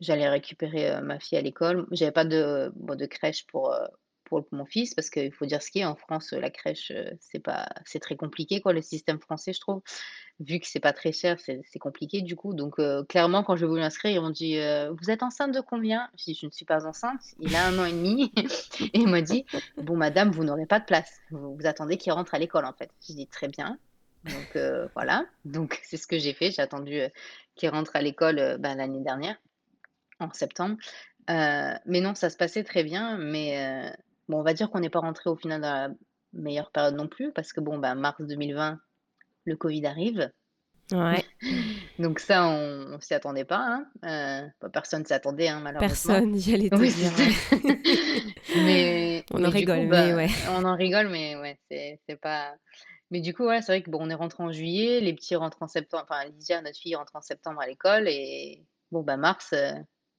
Speaker 1: j'allais récupérer, ma fille à l'école. J'avais pas de bon, de crèche pour, pour mon fils parce qu'il faut dire ce qui est, en France, la crèche, heu, c'est pas c'est très compliqué, quoi, le système français, je trouve. Vu que c'est pas très cher, c'est compliqué, du coup, donc heu, clairement, quand j'ai voulu l'inscrire, ils m'ont dit: «Heu, vous êtes enceinte de combien?» Je dis: «Je ne suis pas enceinte, il a un an et demi». [laughs] et il m'a dit: «Bon madame, vous n'aurez pas de place. Vous attendez qu'il rentre à l'école, en fait». J'ai dit: «Très bien». Donc voilà, donc [laughs] c'est ce que j'ai fait. J'ai attendu, qu'il rentre à l'école, bah, l'année dernière, en septembre. Mais non, ça se passait très bien, mais bon, on va dire qu'on n'est pas rentré au final dans la meilleure période non plus parce que bon, bah, mars 2020, le covid arrive.
Speaker 2: Ouais. [laughs]
Speaker 1: Donc ça, on on s'y attendait pas, hein, heu, bah, personne s'y attendait, hein, malheureusement.
Speaker 2: Personne, j'allais te
Speaker 1: Oui,
Speaker 2: dire. [laughs]
Speaker 1: Mais [laughs]
Speaker 2: On en
Speaker 1: coup,
Speaker 2: rigole, mais
Speaker 1: bah,
Speaker 2: ouais.
Speaker 1: on en rigole, mais ouais, c'est pas mais du coup, ouais, c'est vrai que bon, on est rentré en juillet, les petits rentrent en septembre, enfin Lydia, notre fille, rentre en septembre à l'école et bon, bah, mars, heu,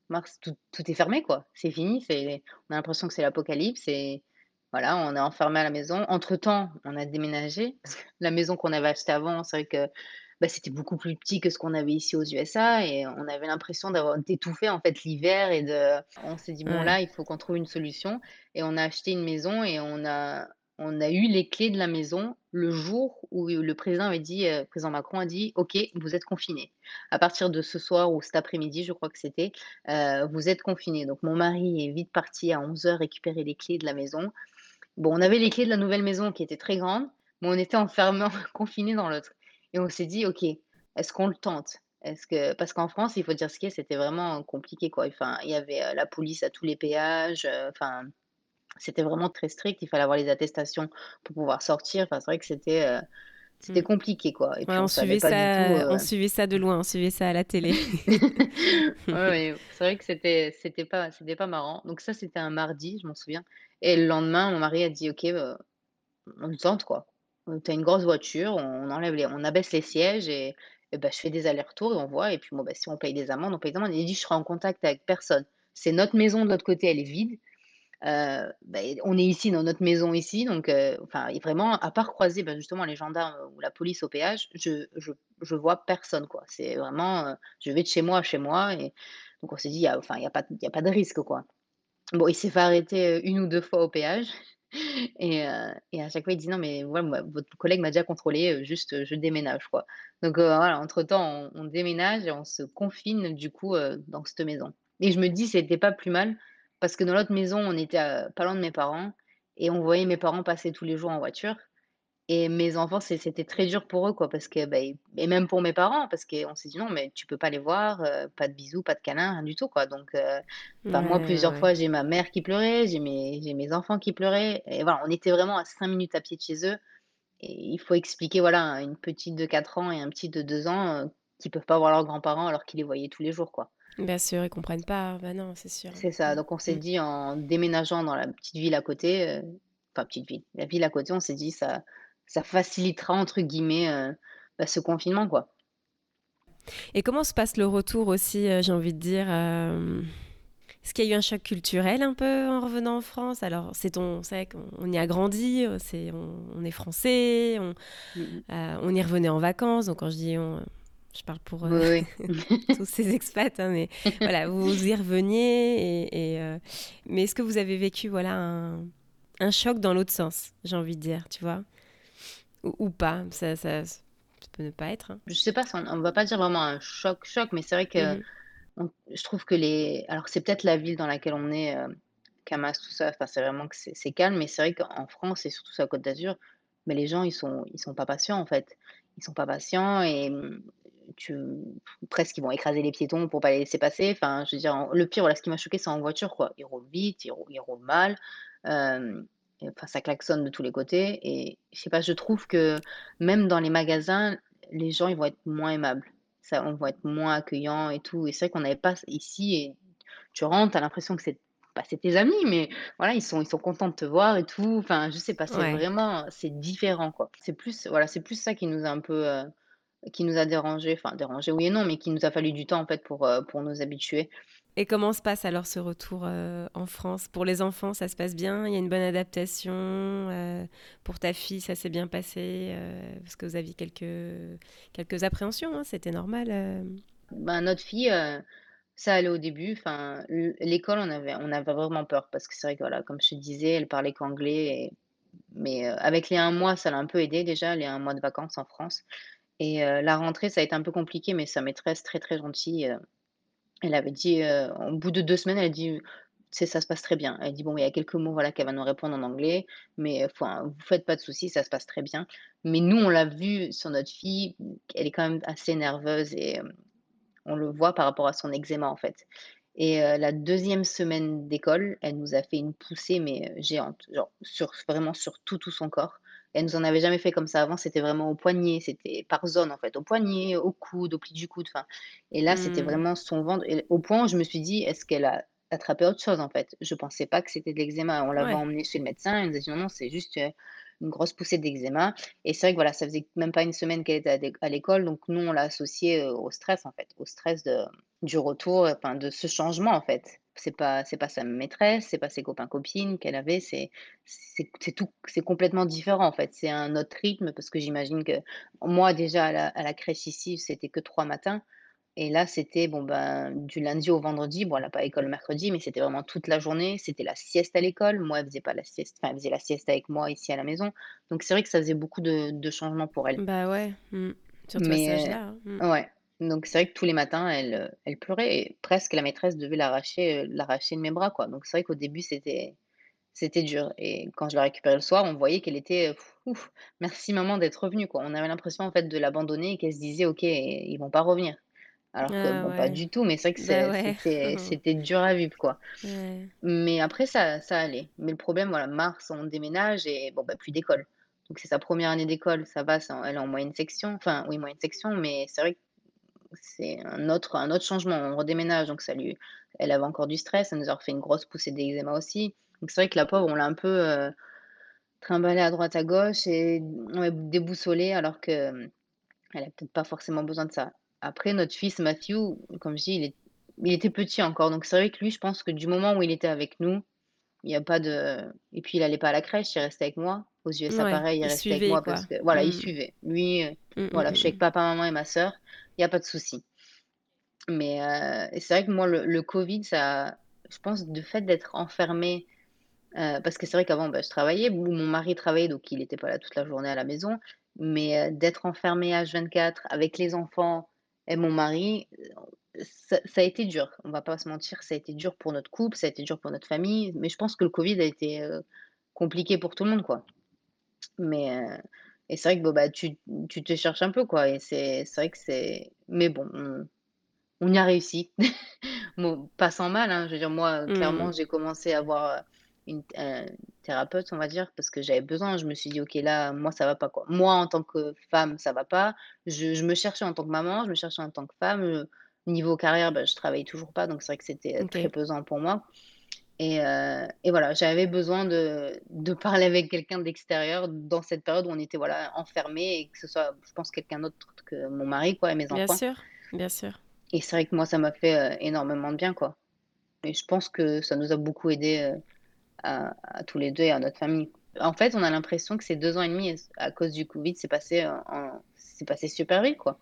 Speaker 1: mars, tout tout est fermé, quoi. C'est fini, c'est on a l'impression que c'est l'apocalypse et voilà, on est enfermé à la maison. Entre-temps, on a déménagé [laughs] parce que la maison qu'on avait achetée avant, c'est vrai que bah, c'était beaucoup plus petit que ce qu'on avait ici aux USA et on avait l'impression d'avoir d'étouffer en fait l'hiver et de on s'est dit: «Bon
Speaker 2: Ouais.
Speaker 1: là, il faut qu'on trouve une solution» et on a acheté une maison et on a on a eu les clés de la maison le jour où le président avait dit, le président Macron a dit: «OK, vous êtes confinés. À partir de ce soir ou cet après-midi», je crois que c'était, heu, «vous êtes confinés». Donc mon mari est vite parti à onze heures récupérer les clés de la maison. Bon, on avait les clés de la nouvelle maison qui était très grande, mais on était enfermés, [laughs] confinés dans l'autre et on s'est dit: «OK, est-ce qu'on le tente?» est-ce que parce qu'en France, il faut dire ce qui est, c'était vraiment compliqué, quoi. Enfin, il y avait, heu, la police à tous les péages, enfin, c'était vraiment très strict. Il fallait avoir les attestations pour pouvoir sortir. Enfin, c'est vrai que c'était, c'était
Speaker 2: Mmh.
Speaker 1: compliqué, quoi et
Speaker 2: Ouais,
Speaker 1: puis on
Speaker 2: suivait
Speaker 1: pas du tout,
Speaker 2: ça on
Speaker 1: heu
Speaker 2: suivait ça de loin, on suivait ça à la télé. [laughs]
Speaker 1: Ouais, [laughs] c'est vrai que c'était c'était pas c'était pas marrant. Donc ça, c'était un mardi, je m'en souviens et le lendemain, mon mari a dit: «OK, heu, on le tente, quoi. Heu, tu as une grosse voiture, on enlève les on abaisse les sièges et et bah, je fais des allers-retours et on voit et puis bon, bah, si on paye des amendes, on paye des amendes». Il dit: «Je serai en contact avec personne. C'est notre maison de l'autre côté, elle est vide. Heu, bah, on est ici dans notre maison ici donc et vraiment à part croiser, bah, justement les gendarmes ou la police au péage, je je vois personne, quoi. C'est vraiment, je vais de chez moi chez moi et donc on s'est dit: «Il y a pas de risque, quoi». Bon, il s'est fait arrêter, 1 ou 2 fois au péage [laughs] et à chaque fois, il dit: «Non, mais voilà, moi, votre collègue m'a déjà contrôlé, juste, je déménage, quoi». Donc voilà, entre-temps, on déménage et on se confine, du coup, dans cette maison et je me dis: «C'était pas plus mal» parce que dans l'autre maison, on était, pas loin de mes parents et on voyait mes parents passer tous les jours en voiture et mes enfants, c'est c'était très dur pour eux, quoi, parce que, bah, et même pour mes parents, parce qu'on s'est dit: «Non, mais tu peux pas les voir, heu, pas de bisous, pas de câlins, rien du tout, quoi». Donc heu, enfin, moi,
Speaker 2: Ouais,
Speaker 1: plusieurs
Speaker 2: ouais.
Speaker 1: fois, j'ai ma mère qui pleurait, j'ai mes j'ai mes enfants qui pleuraient et voilà, on était vraiment à 5 minutes à pied de chez eux et il faut expliquer, voilà, à une petite de 4 ans et un petit de 2 ans, heu, qu'ils peuvent pas voir leurs grands-parents alors qu'ils les voyaient tous les jours, quoi.
Speaker 2: Bien sûr, ils comprennent pas. Bah non, c'est sûr.
Speaker 1: C'est ça,
Speaker 2: Mmh.
Speaker 1: donc on s'est
Speaker 2: Mmh.
Speaker 1: dit en déménageant dans la petite ville à côté, heu, enfin petite ville, la ville à côté, on s'est dit: «Ça ça facilitera» entre guillemets, heu, bah, ce confinement, quoi.
Speaker 2: Et comment se passe le retour aussi, heu, j'ai envie de dire, est-ce qu'il y a eu un choc culturel un peu en revenant en France? Alors c'est ton c'est vrai qu'on on y a grandi, c'est on on est français, on, heu, on y revenait en vacances, donc quand je dis on, je parle pour,
Speaker 1: Oui, oui. [laughs]
Speaker 2: tous ces expats, hein, mais [laughs] voilà, vous y reveniez et et heu, mais est-ce que vous avez vécu, voilà, un un choc dans l'autre sens, j'ai envie de dire, tu vois? Ou ou pas? Ça ça ça peut ne pas être, hein.
Speaker 1: Je sais pas on on va pas dire vraiment un choc, choc, mais c'est vrai que on je trouve que les alors c'est peut-être la ville dans laquelle on est, Camas, tout ça, enfin c'est vraiment que c'est calme, mais c'est vrai qu'en France et surtout sur la Côte d'Azur, mais les gens ils sont ils sont pas patients en fait. Ils sont pas patients et tu presque ils vont écraser les piétons pour pas les laisser passer. Enfin, je veux dire, en le pire, voilà, ce qui m'a choqué, c'est en voiture, quoi. Ils roulent vite, ils roulent ils roulent mal, et enfin ça klaxonne de tous les côtés et je sais pas, je trouve que même dans les magasins, les gens, ils vont être moins aimables. Ça on va être moins accueillants et tout et c'est vrai qu'on n'avait pas ici et tu rentres, tu as l'impression que c'est bah, c'est tes amis, mais voilà, ils sont ils sont contents de te voir et tout. Enfin, je sais pas, c'est
Speaker 2: Ouais.
Speaker 1: vraiment c'est différent, quoi. C'est plus voilà, c'est plus ça qui nous a un peu, heu, qui nous a dérangés, enfin dérangés oui et non, mais qui nous a fallu du temps, en fait, pour, heu, pour nous habituer.
Speaker 2: Et comment se passe alors ce retour, heu, en France? Pour les enfants, ça se passe bien? Il y a une bonne adaptation? Heu, pour ta fille, ça s'est bien passé? Parce que vous aviez quelques quelques appréhensions, hein, c'était normal?
Speaker 1: Ben, notre fille, ça allait au début, enfin, l'école, on avait on avait vraiment peur parce que c'est vrai que, voilà, comme je te disais, elle parlait qu'anglais et mais, avec les un mois, ça l'a un peu aidé déjà, les un mois de vacances en France et la rentrée, ça a été un peu compliqué, mais sa maîtresse très, très gentille, Elle avait dit, au bout de 2 semaines, elle dit: «C'est ça se passe très bien». Elle dit: «Bon, il y a quelques mots, voilà, qu'elle va nous répondre en anglais, mais enfin, vous faites pas de soucis, ça se passe très bien». Mais nous, on l'a vu sur notre fille, elle est quand même assez nerveuse et on le voit par rapport à son eczéma, en fait. Et la deuxième semaine d'école, elle nous a fait une poussée, mais géante, genre vraiment sur tout, tout son corps. Elle nous en avait jamais fait comme ça avant, c'était vraiment au poignet, c'était par zone, en fait, au poignet, au coude, au pli du coude, enfin et là, c'était
Speaker 2: Mmh.
Speaker 1: vraiment son ventre et au point où je me suis dit: «Est-ce qu'elle a attrapé autre chose, en fait?» je pensais pas que c'était de l'eczéma. On l'avait
Speaker 2: Ouais.
Speaker 1: emmenée chez le médecin, il nous a dit: «Non, non, c'est juste, heu, une grosse poussée d'eczéma» et c'est vrai que voilà, ça faisait même pas une semaine qu'elle était à l'éc à l'école, donc nous, on l'a associé, heu, au stress, en fait, au stress de du retour, enfin de ce changement en fait. C'est pas c'est pas sa maîtresse, c'est pas ses copains-copines qu'elle avait, c'est c'est tout c'est complètement différent en fait. C'est un autre rythme parce que j'imagine que moi déjà à la à la crèche ici, c'était que 3 matins et là c'était bon ben, du lundi au vendredi. Bon, elle a pas école le mercredi, mais c'était vraiment toute la journée. C'était la sieste à l'école. Moi, elle faisait pas la sieste, enfin elle faisait la sieste avec moi ici à la maison. Donc c'est vrai que ça faisait beaucoup de de changements pour elle.
Speaker 2: Bah, ouais. Mmh. Surtout à cet
Speaker 1: Mais
Speaker 2: âge-là, hein. Mmh.
Speaker 1: ouais, donc c'est vrai que tous les matins, elle, heu, elle pleurait et presque la maîtresse devait l'arracher, l'arracher de mes bras, quoi. Donc c'est vrai qu'au début, c'était c'était dur et quand je la récupérais le soir, on voyait qu'elle était, heu: «Ouf, merci maman d'être revenue», quoi. On avait l'impression, en fait, de l'abandonner et qu'elle se disait: «OK, ils vont pas revenir». Alors que
Speaker 2: Ah
Speaker 1: bon, pas du tout, mais c'est vrai que
Speaker 2: Bah, ouais.
Speaker 1: c'était [laughs] c'était dur à vivre, quoi.
Speaker 2: Ouais.
Speaker 1: Mais après ça ça allait. Mais le problème, voilà, mars, on déménage et bon, bah, plus d'école. Donc c'est sa première année d'école, ça va, en elle est en moyenne section, enfin oui, moyenne section, mais c'est vrai que c'est un autre un autre changement. On redéménage, donc ça lui elle avait encore du stress, ça nous a refait une grosse poussée d'eczéma aussi. Donc c'est vrai que la pauvre, on l'a un peu, heu, trimballée à droite à gauche et ouais, déboussolée alors que, hem, elle a peut-être pas forcément besoin de ça. Après notre fils Matthew, comme je dis, il est il était petit encore, donc c'est vrai que lui, je pense que du moment où il était avec nous, il y a pas de et puis il allait pas à la crèche, il restait avec moi. Aux USA
Speaker 2: Ouais,
Speaker 1: pareil, il
Speaker 2: il
Speaker 1: restait avec
Speaker 2: suivait
Speaker 1: moi
Speaker 2: quoi.
Speaker 1: parce que voilà, il
Speaker 2: Mmh.
Speaker 1: suivait. Lui, heu,
Speaker 2: Mmh, mmh,
Speaker 1: voilà, je suis avec papa, maman et ma sœur, il y a pas de souci. Mais et c'est vrai que moi, le covid, ça je pense, de fait d'être enfermée, Heu, parce que c'est vrai qu'avant, bah, je travaillais, mon mari travaillait, donc il était pas là toute la journée à la maison. Mais, heu, d'être enfermée H24 avec les enfants et mon mari, ça ça a été dur. On va pas se mentir, ça a été dur pour notre couple, ça a été dur pour notre famille, mais je pense que le covid a été, compliqué pour tout le monde, quoi. Mais, et c'est vrai que, bon, bah, tu tu te cherches un peu, quoi et c'est c'est vrai que c'est mais bon, on on y a réussi. [laughs] Bon, pas sans mal, hein. Je veux dire, moi, clairement,
Speaker 2: Mmh.
Speaker 1: j'ai commencé à voir, heu, une thérapeute, on va dire, parce que j'avais besoin. Je me suis dit: «OK, là, moi, ça va pas, quoi. Moi, en tant que femme, ça va pas». Je je me cherchais en tant que maman, je me cherchais en tant que femme, heu, niveau carrière, bah, je travaillais toujours pas, donc c'est vrai que c'était, heu, très
Speaker 2: OK.
Speaker 1: pesant pour moi et heu et voilà, j'avais besoin de de parler avec quelqu'un d'extérieur dans cette période où on était, voilà, enfermés et que ce soit, je pense, quelqu'un d'autre que mon mari, quoi et mes
Speaker 2: Bien
Speaker 1: enfants
Speaker 2: sûr, bien sûr.
Speaker 1: et c'est vrai que moi, ça m'a fait, heu, énormément de bien, quoi. Et je pense que ça nous a beaucoup aidés, heu, à à tous les 2 et à notre famille. En fait, on a l'impression que ces 2 ans et demi, à cause du covid, c'est passé, en c'est passé super vite, quoi.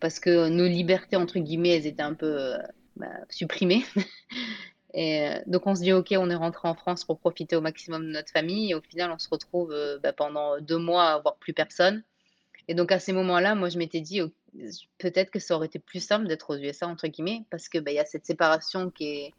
Speaker 1: Parce que nos «libertés» entre guillemets, elles étaient un peu, heu, bah, supprimées [laughs] et heu, donc on se dit: «OK, on est rentrés en France pour profiter au maximum de notre famille» et au final, on se retrouve, heu, bah, pendant 2 mois à voir plus personne. Et donc à ces moments-là, moi, je m'étais dit: «O peut-être que ça aurait été plus simple d'être aux USA» entre guillemets parce que, bah, y a cette séparation qui est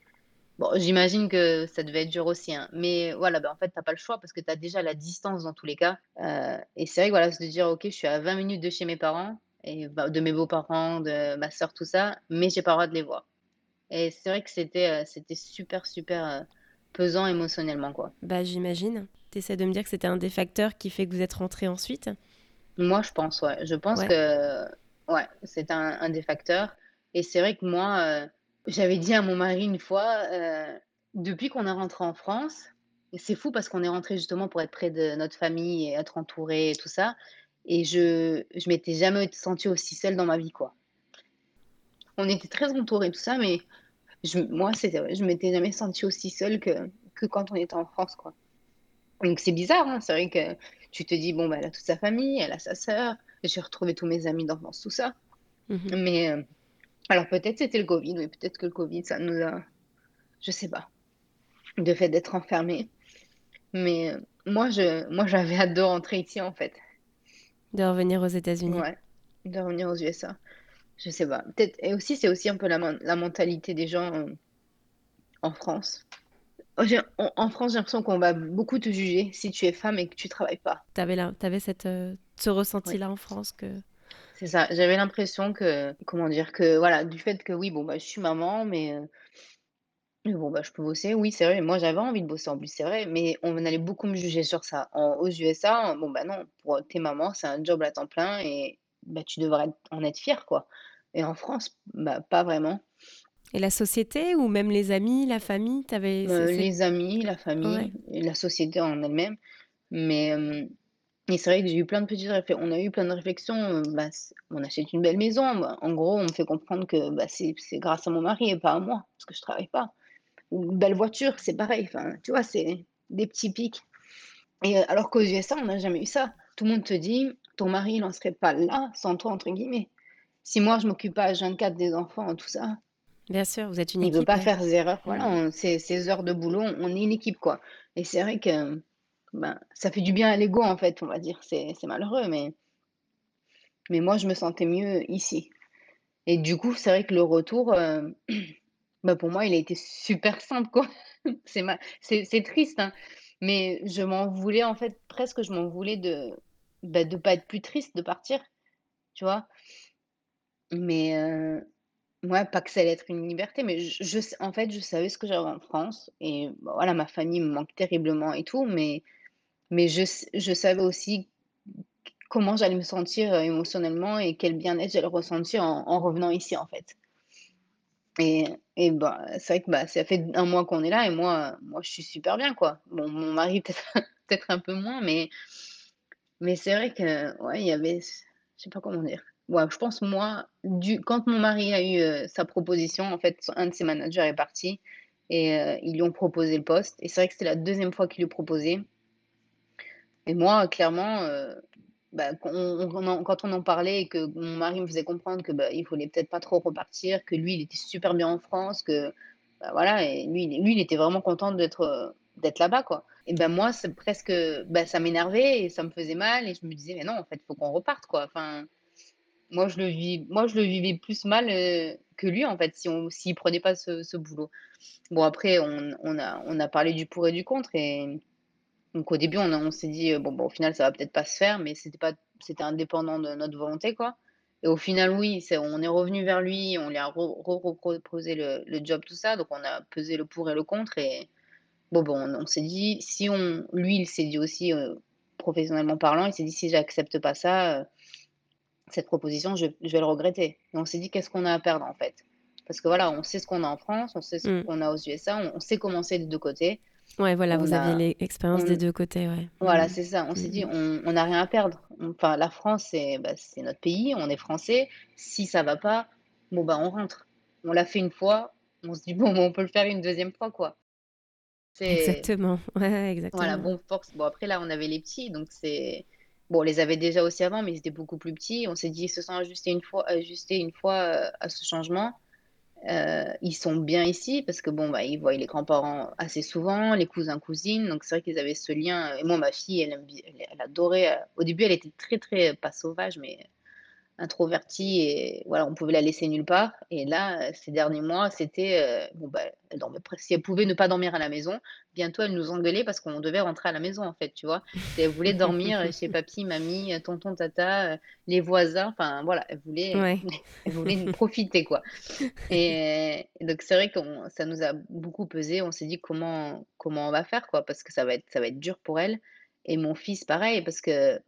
Speaker 1: Bon, j'imagine que ça devait être dur aussi, hein, mais voilà, bah, en fait, tu as pas le choix parce que tu as déjà la distance dans tous les cas, heu et c'est vrai que voilà, se dire: «OK, je suis à 20 minutes de chez mes parents et bah, de mes beaux-parents, de ma sœur, tout ça, mais j'ai pas le droit de les voir» et c'est vrai que c'était, c'était super, super, heu, pesant émotionnellement, quoi.
Speaker 2: Bah, j'imagine. Tu essaies de me dire que c'était un des facteurs qui fait que vous êtes rentrés ensuite?
Speaker 1: Moi, je pense, ouais. Je pense
Speaker 2: Ouais.
Speaker 1: que ouais, c'est un un des facteurs et c'est vrai que moi, j'avais dit à mon mari une fois, depuis qu'on est rentré en France c'est fou parce qu'on est rentré justement pour être près de notre famille et être entouré et tout ça et je je m'étais jamais sentie aussi seule dans ma vie, quoi. On était très entourés, tout ça, mais je moi, je m'étais jamais sentie aussi seule que que quand on était en France, quoi. Donc c'est bizarre, hein, c'est vrai que tu te dis: «Bon, bah, elle a toute sa famille, elle a sa sœur, j'ai retrouvé tous mes amis d'enfance», tout ça.
Speaker 2: Mmh
Speaker 1: Mais, heu, alors peut-être c'était le covid, oui, peut-être que le covid, ça nous a je sais pas, le fait d'être enfermés. Mais, heu, moi je moi j'avais hâte de rentrer ici, en fait.
Speaker 2: De revenir aux États-Unis.
Speaker 1: Ouais, de revenir aux USA. Je sais pas, peut-être et aussi c'est aussi un peu la men la mentalité des gens, heu, en France. Oh, en en France, j'ai l'impression qu'on va beaucoup te juger si tu es femme et que tu travailles pas.
Speaker 2: Tu avais la tu avais cette, heu, ce ressenti-là en France que
Speaker 1: C'est ça, j'avais l'impression que comment dire? Que voilà, du fait que oui, bon, bah, je suis maman, mais mais bon, bah, je peux bosser. Oui, c'est vrai, moi j'avais envie de bosser en plus, c'est vrai, mais on allait beaucoup me juger sur ça. En aux USA, bon, bah, non, pour tu es maman, c'est un job à temps plein et bah, tu devrais en être fière, quoi. Et en France, bah, pas vraiment.
Speaker 2: et la société ou même les amis, la famille, tu avais c'est
Speaker 1: Heu,
Speaker 2: c'est
Speaker 1: les amis, la famille la société en elle-même, mais Et c'est vrai que j'ai eu plein de petites réflé on a eu plein de réflexions, heu, bah, on achète une belle maison, bah, en gros, on me fait comprendre que, bah, c'est grâce à mon mari et pas à moi, parce que je travaille pas. Une belle voiture, c'est pareil, enfin, tu vois? C'est des petits pics et heu, alors qu'aux USA, on n'a jamais eu ça. Tout le monde te dit: «Ton mari, il en serait pas là sans toi», entre guillemets. Si moi, je m'occupe pas H24 des enfants, tout ça,
Speaker 2: bien sûr, vous êtes une
Speaker 1: il veut
Speaker 2: équipe,
Speaker 1: pas faire ses erreurs. Voilà, on ces ces heures de boulot, on est une équipe, quoi et c'est vrai que, ben, ça fait du bien à l'ego, en fait, on va dire. C'est c'est malheureux, mais Mais moi, je me sentais mieux ici et du coup, c'est vrai que le retour, heu, [clears throat] bah, pour moi, il a été super simple, quoi. [laughs] C'est ma c'est c'est triste, hein, mais je m'en voulais, en fait, presque je m'en voulais de, bah, de pas être plus triste de partir, tu vois? Mais heu, ouais, pas que ça allait être une liberté, mais je en fait, je savais ce que j'avais en France et bah, voilà, ma famille me manque terriblement et tout, mais mais je je savais aussi comment j'allais me sentir, émotionnellement et quel bien-être j'allais ressentir en en revenant ici, en fait. Et et bah, c'est vrai que, bah, ça fait un mois qu'on est là et moi moi, je suis super bien, quoi. Bon, mon mari peut-être [laughs] un peu moins, mais mais c'est vrai que, ouais, il y avait je sais pas comment dire. Ouais, je pense moi, du quand mon mari a eu, heu, sa proposition, en fait, un de ses managers est parti et heu, ils lui ont proposé le poste et c'est vrai que c'était la deuxième fois qu'ils lui proposaient et moi, clairement, heu, bah, quand on en parlait et que mon mari me faisait comprendre que, bah, il voulait peut-être pas trop repartir, que lui, il était super bien en France, que bah, voilà et lui lui, il était vraiment content d'être, d'être là-bas, quoi et ben, moi, c'est presque, bah, ça m'énervait et ça me faisait mal et je me disais: «Mais non, en fait, il faut qu'on reparte, quoi». Enfin, moi, je le vis moi, je le vivais plus mal, heu, que lui, en fait, si on s'il prenait pas ce ce boulot. Bon, après, on on a on a parlé du pour et du contre et donc au début, on on s'est dit: «Bon, bah, au final, ça va peut-être pas se faire», mais c'était pas c'était indépendant de notre volonté, quoi et au final, oui, c'est on est revenu vers lui, on lui a re re reproposé le le job, tout ça, donc on a pesé le pour et le contre et bon, bon, on on s'est dit: «Si on» lui, il s'est dit aussi, heu, professionnellement parlant, il s'est dit: «Si j'accepte pas ça, heu, cette proposition, je je vais le regretter» et on s'est dit: «Qu'est-ce qu'on a à perdre, en fait?» parce que voilà, on sait ce qu'on a en France, on sait ce
Speaker 2: Mmh.
Speaker 1: qu'on a aux USA, on on sait comment c'est des 2 côtés.
Speaker 2: Ouais, voilà,
Speaker 1: On
Speaker 2: vous aviez
Speaker 1: a
Speaker 2: l'expérience des 2 côtés, ouais.
Speaker 1: voilà,
Speaker 2: Mmh.
Speaker 1: c'est ça. On s'est dit:
Speaker 2: mh.
Speaker 1: «On n'a rien à perdre». Enfin, la France, c'est, bah, c'est notre pays, on est français. Si ça va pas, bon, bah, on rentre. On l'a fait une fois, on se dit: «Bon, bah, on peut le faire une deuxième fois, quoi».
Speaker 2: Exactement, [laughs] ouais, ouais,
Speaker 1: voilà,
Speaker 2: exactement.
Speaker 1: bon, force bon, après là, on avait les petits, donc c'est bon, on les avait déjà aussi avant, mais ils étaient beaucoup plus petits. On s'est dit: «Ils se sont ajustés une fois ajustés une fois, heu, à ce changement». Heu, ils sont bien ici parce que bon, bah, ils voient les grands-parents assez souvent, les cousins, cousines, donc c'est vrai qu'ils avaient ce lien, et moi, ma fille, elle elle elle adorait, au début, elle était très, très, pas sauvage, mais introvertie et voilà, on pouvait la laisser nulle part et là, heu, ces derniers mois, c'était, heu, bon, bah, elle dormait presque si elle pouvait ne pas dormir à la maison, bientôt elle nous engueulait parce qu'on devait rentrer à la maison, en fait, tu vois? Elle voulait dormir, [laughs] chez papi, mamie, heu, tonton, tata, les voisins, enfin voilà, elle voulait
Speaker 2: Ouais. [laughs]
Speaker 1: elle voulait profiter, quoi et donc c'est vrai qu'on ça nous a beaucoup pesé. On s'est dit: «Comment comment on va faire, quoi?» parce que ça va être ça va être dur pour elle et mon fils pareil parce que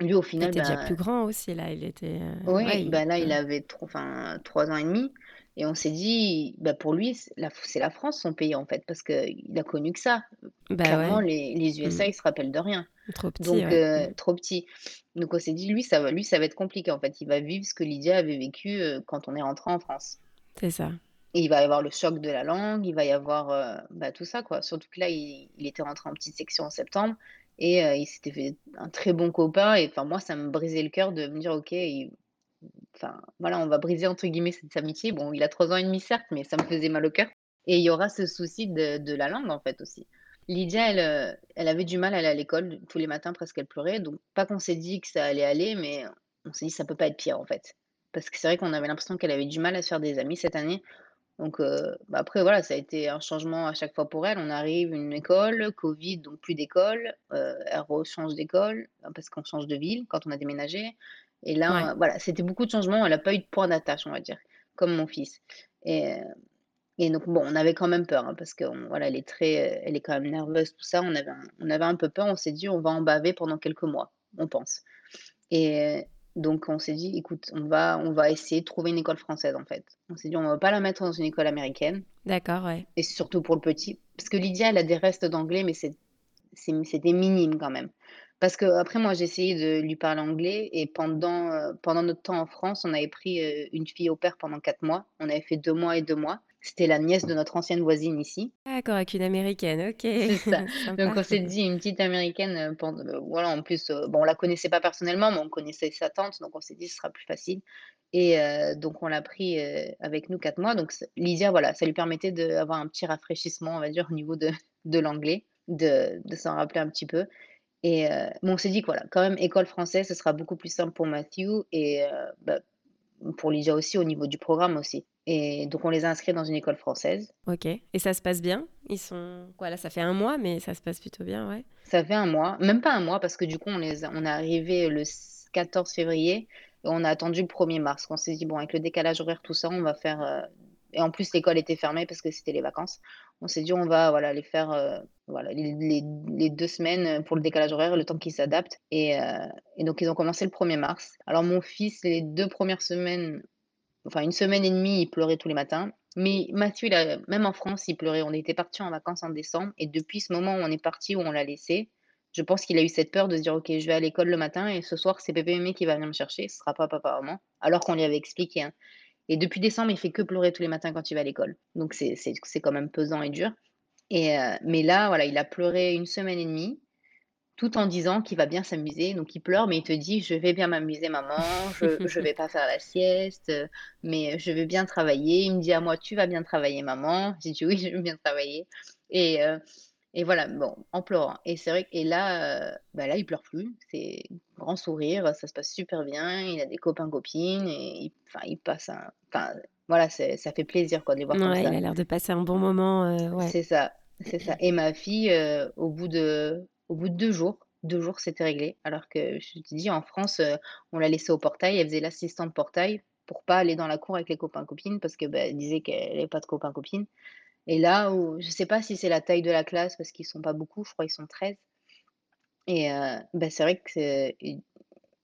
Speaker 1: lui, au
Speaker 2: Il
Speaker 1: final,
Speaker 2: était déjà plus
Speaker 1: ben
Speaker 2: grand aussi là, il était, heu,
Speaker 1: oui,
Speaker 2: ouais, il
Speaker 1: bah, là, il
Speaker 2: ouais.
Speaker 1: avait enfin 3 ans et demi et on s'est dit, bah, pour lui, c'est la France son pays, en fait, parce qu'il a connu que ça.
Speaker 2: Bah,
Speaker 1: Clairement,
Speaker 2: ouais.
Speaker 1: les les
Speaker 2: Mmh.
Speaker 1: USA, il se rappelle de rien.
Speaker 2: Trop petit,
Speaker 1: Donc
Speaker 2: ouais.
Speaker 1: heu,
Speaker 2: Mmh.
Speaker 1: trop petit. Donc on s'est dit: «Lui, ça va lui, ça va être compliqué, en fait. Il va vivre ce que Lydia avait vécu, quand on est rentrés en France»
Speaker 2: C'est ça.
Speaker 1: et il va y avoir le choc de la langue, il va y avoir, bah, tout ça, quoi. Surtout que là, il il était rentré en petite section en septembre et heu, il s'était fait un très bon copain et enfin, moi, ça me brisait le cœur de me dire: «OK, enfin, voilà, on va briser entre guillemets cette amitié. Bon, il a 3 ans et demi certes, mais ça me faisait mal au cœur et il y aura ce souci de la langue, en fait, aussi. Lydia, elle, heu, elle avait du mal à aller à l'école. Tous les matins presque, elle pleurait, donc pas qu'on s'est dit que ça allait aller, mais on s'est dit: «Ça peut pas être pire, en fait». Parce que c'est vrai qu'on avait l'impression qu'elle avait du mal à se faire des amis cette année, donc bah, après voilà, ça a été un changement à chaque fois pour elle. On arrive, une école, covid, donc plus d'école, elle rechange d'école, parce qu'on change de ville quand on a déménagé et
Speaker 2: Ouais.
Speaker 1: là, voilà, c'était beaucoup de changements. Elle a pas eu de point d'attache, on va dire, comme mon fils et donc bon, on avait quand même peur, hein, parce qu'on voilà, elle est très, elle est quand même nerveuse, tout ça. On avait un on avait un peu peur. On s'est dit: «On va en baver pendant quelques mois», on pense et donc on s'est dit: «Écoute, on va on va essayer de trouver une école française, en fait». On s'est dit: «On va pas la mettre dans une école américaine»
Speaker 2: D'accord, ouais.
Speaker 1: et surtout pour le petit, parce que Lydia, elle a des restes d'anglais, mais c'est c'est c'était minime quand même. Parce qu'après moi, j'ai essayé de lui parler anglais et pendant, heu, pendant notre temps en France, on avait pris, heu, une fille au pair pendant 4 mois. On avait fait 2 mois et 2 mois. C'était la nièce de notre ancienne voisine ici.
Speaker 2: D'accord, avec une américaine, OK.
Speaker 1: C'est ça. [laughs] Donc on s'est dit une petite américaine, heu, pend heu, voilà, en plus, heu, bon, on la connaissait pas personnellement, mais on connaissait sa tante, donc on s'est dit: «Ce sera plus facile» et heu, donc on l'a pris, avec nous 4 mois. Donc Lydia, voilà, ça lui permettait d'avoir un petit rafraîchissement, on va dire, au niveau de de l'anglais, de de s'en rappeler un petit peu et mais on s'est dit que voilà, quand même école française, ce sera beaucoup plus simple pour Matthew et bah, pour Lydia aussi, au niveau du programme aussi et donc on les a inscrits dans une école française.
Speaker 2: OK et ça se passe bien? Ils sont quoi là, ça fait un mois, mais ça se passe plutôt bien, ouais?
Speaker 1: Ça fait un mois, même pas un mois parce que du coup on les a on est arrivé le s 14 février et on a attendu le 1er mars. On s'est dit: «Bon avec le décalage horaire tout ça, on va faire, heu» et en plus l'école était fermée parce que c'était les vacances. On s'est dit: «On va voilà les faire, heu, voilà les les 2 semaines, pour le décalage horaire, le temps qu'ils s'adaptent» et et donc ils ont commencé le 1er mars. Alors mon fils, les 2 premières semaines, enfin 1 semaine et demie, il pleurait tous les matins. Mais Matthew, il a même en France, il pleurait. On était partis en vacances en décembre et depuis ce moment où on est partis, où on l'a laissé, je pense qu'il a eu cette peur de se dire: «OK, je vais à l'école le matin et ce soir, c'est pépé mémé qui va venir me chercher, ce sera pas papa, maman». Alors qu'on lui avait expliqué, hein et depuis décembre, il fait que pleurer tous les matins quand il va à l'école. Donc c'est quand même pesant et dur et heu, mais là, voilà, il a pleuré 1 semaine et demie tout en disant qu'il va bien s'amuser. Donc il pleure, mais il te dit: «Je vais bien m'amuser maman, je je vais pas faire la sieste, mais je vais bien travailler». Il me dit à moi: «Tu vas bien travailler maman». J'ai dit: «Oui, je vais bien travailler» et heu et voilà, bon, en pleurant et c'est vrai que et là, heu, bah, là, il pleure plus, c'est grand sourire, ça se passe super bien, il a des copains, copines et il enfin, il passe un enfin, voilà, ça fait plaisir, quoi, de les voir comme
Speaker 2: Ouais, il
Speaker 1: ça.
Speaker 2: a l'air de passer un bon moment, heu, ouais.
Speaker 1: C'est ça, c'est ça et ma fille, heu, au bout de au bout de 2 jours, 2 jours, c'était réglé. Alors que je te dis en France, heu, on l'a laissée au portail, elle faisait l'assistante portail pour pas aller dans la cour avec les copains, copines parce que, bah, elle disait qu'elle avait pas de copains, copines et là où je sais pas si c'est la taille de la classe parce qu'ils sont pas beaucoup, je crois ils sont 13 et heu, bah, c'est vrai que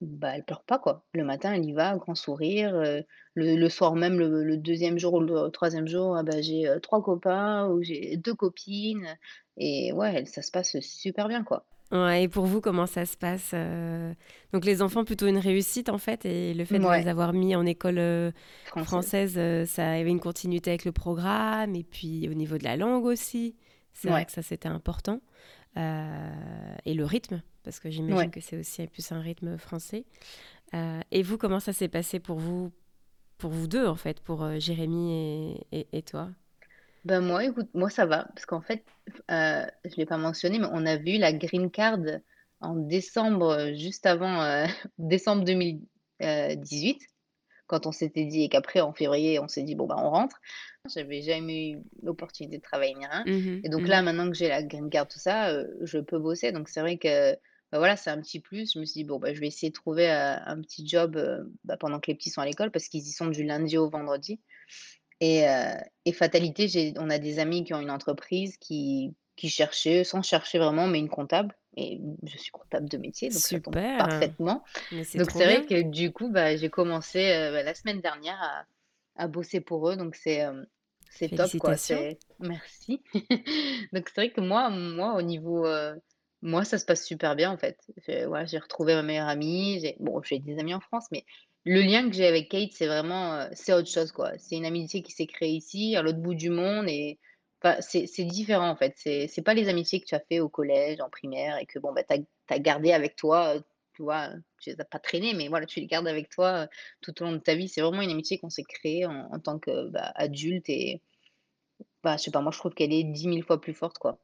Speaker 1: bah, elle pleure pas, quoi. Le matin, elle y va, grand sourire, heu, le soir même, le 2e jour ou le 3e jour, ah bah, j'ai, 3 copains ou j'ai 2 copines et ouais, ça se passe super bien, quoi.
Speaker 2: Ouais et pour vous, comment ça se passe, heu? Donc les enfants, plutôt une réussite, en fait et le fait de les avoir mis en école, heu,
Speaker 1: Française.
Speaker 2: heu, ça avait une continuité avec le programme et puis au niveau de la langue aussi, c'est vrai que ça, c'était important, et le rythme, parce que j'imagine
Speaker 1: Ouais.
Speaker 2: que c'est aussi plus un rythme français, et vous, comment ça s'est passé pour vous pour vous 2, en fait, pour, et et et toi?
Speaker 1: Bah, moi, écoute, moi, ça va parce qu'en fait, heu, je l'ai pas mentionné, mais on avait eu la green card en décembre, heu, juste avant, heu, [laughs] décembre 2000 heu, 18 quand on s'était dit et qu'après en février, on s'est dit: «Bon, bah, on rentre». J'avais jamais eu l'opportunité de travailler ni rien
Speaker 2: Mmh mh.
Speaker 1: et donc
Speaker 2: Mmh mh.
Speaker 1: là, maintenant que j'ai la green card, tout ça, je peux bosser donc c'est vrai que, bah, voilà, c'est un petit plus. Je me suis dit: «Bon, bah, je vais essayer de trouver, un petit job, bah, pendant que les petits sont à l'école» parce qu'ils y sont du lundi au vendredi et heu et fatalité, j'ai on a des amis qui ont une entreprise qui qui cherchaient, sans chercher vraiment, mais une comptable et je suis comptable de métier, donc ça tombe
Speaker 2: Super!
Speaker 1: parfaitement.
Speaker 2: Mais c'est
Speaker 1: Donc c'est vrai
Speaker 2: bien!
Speaker 1: que du coup, bah, j'ai commencé, heu, bah, la semaine dernière à à bosser pour eux donc c'est, hem, c'est top, quoi, c'est merci. [laughs] Donc c'est vrai que moi moi, au niveau, heu, moi, ça se passe super bien, en fait. J'ai ouais, j'ai retrouvé ma meilleure amie, j'ai bon, j'ai des amis en France, mais le lien que j'ai avec Kate, c'est vraiment, heu, c'est autre chose, quoi. C'est une amitié qui s'est créée ici, à l'autre bout du monde et c'est différent, en fait. C'est pas les amitiés que tu as fait au collège, en primaire et que bon, bah, tu as gardé avec toi, heu, tu vois? Tu les as pas traînées, mais voilà, tu les gardes avec toi, heu, tout au long de ta vie. C'est vraiment une amitié qu'on s'est créée en en tant que, bah, adulte et bah, je sais pas, moi, je trouve qu'elle est 10 000 fois plus forte, quoi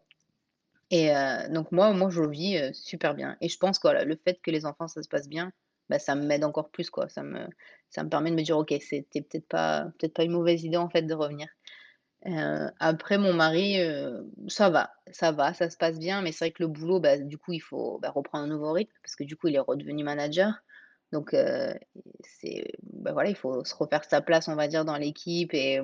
Speaker 1: et donc moi moi, je le vis, super bien et je pense que, voilà, le fait que les enfants, ça se passe bien, bah, ça m'aide encore plus, quoi. Ça me ça me permet de me dire: «OK, c'était peut-être pas peut-être pas une mauvaise idée, en fait, de revenir». Heu, après mon mari, heu, ça va ça va, ça se passe bien, mais c'est vrai que le boulot, bah, du coup, il faut, bah, reprendre un nouveau rythme parce que, du coup, il est redevenu manager donc heu, c'est bah, voilà, il faut se refaire sa place, on va dire, dans l'équipe et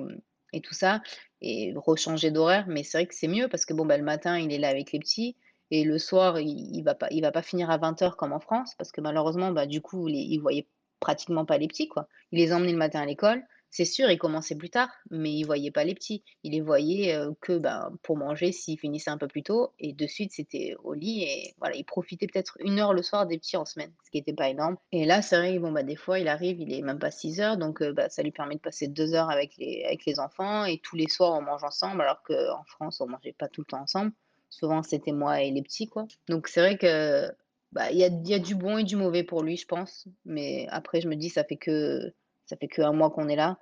Speaker 1: et tout ça et rechanger d'horaire mais c'est vrai que c'est mieux parce que, bon, bah, le matin, il est là avec les petits et le soir, il il va pas va pas finir à 20:00 comme en France parce que malheureusement, bah, du coup, les il voyait pratiquement pas les petits, quoi. Il les emmenait le matin à l'école. C'est sûr, il commençait plus tard, mais il voyait pas les petits. Il les voyait, heu, que, ben, pour manger s'il finissait un peu plus tôt et de suite, c'était au lit et voilà, il profitait peut-être 1 heure le soir des petits en semaine, ce qui était pas énorme et là, c'est vrai, bon, bah, des fois, il arrive, il est même pas 6:00 donc heu, bah, ça lui permet de passer 2 heures avec les avec les enfants et tous les soirs, on mange ensemble alors qu'en France, on mangeait pas tout le temps ensemble. Souvent, c'était moi et les petits, quoi donc c'est vrai que, bah, il y a y a du bon et du mauvais pour lui, je pense mais après, je me dis: «Ça fait que ça fait que 1 mois qu'on est là».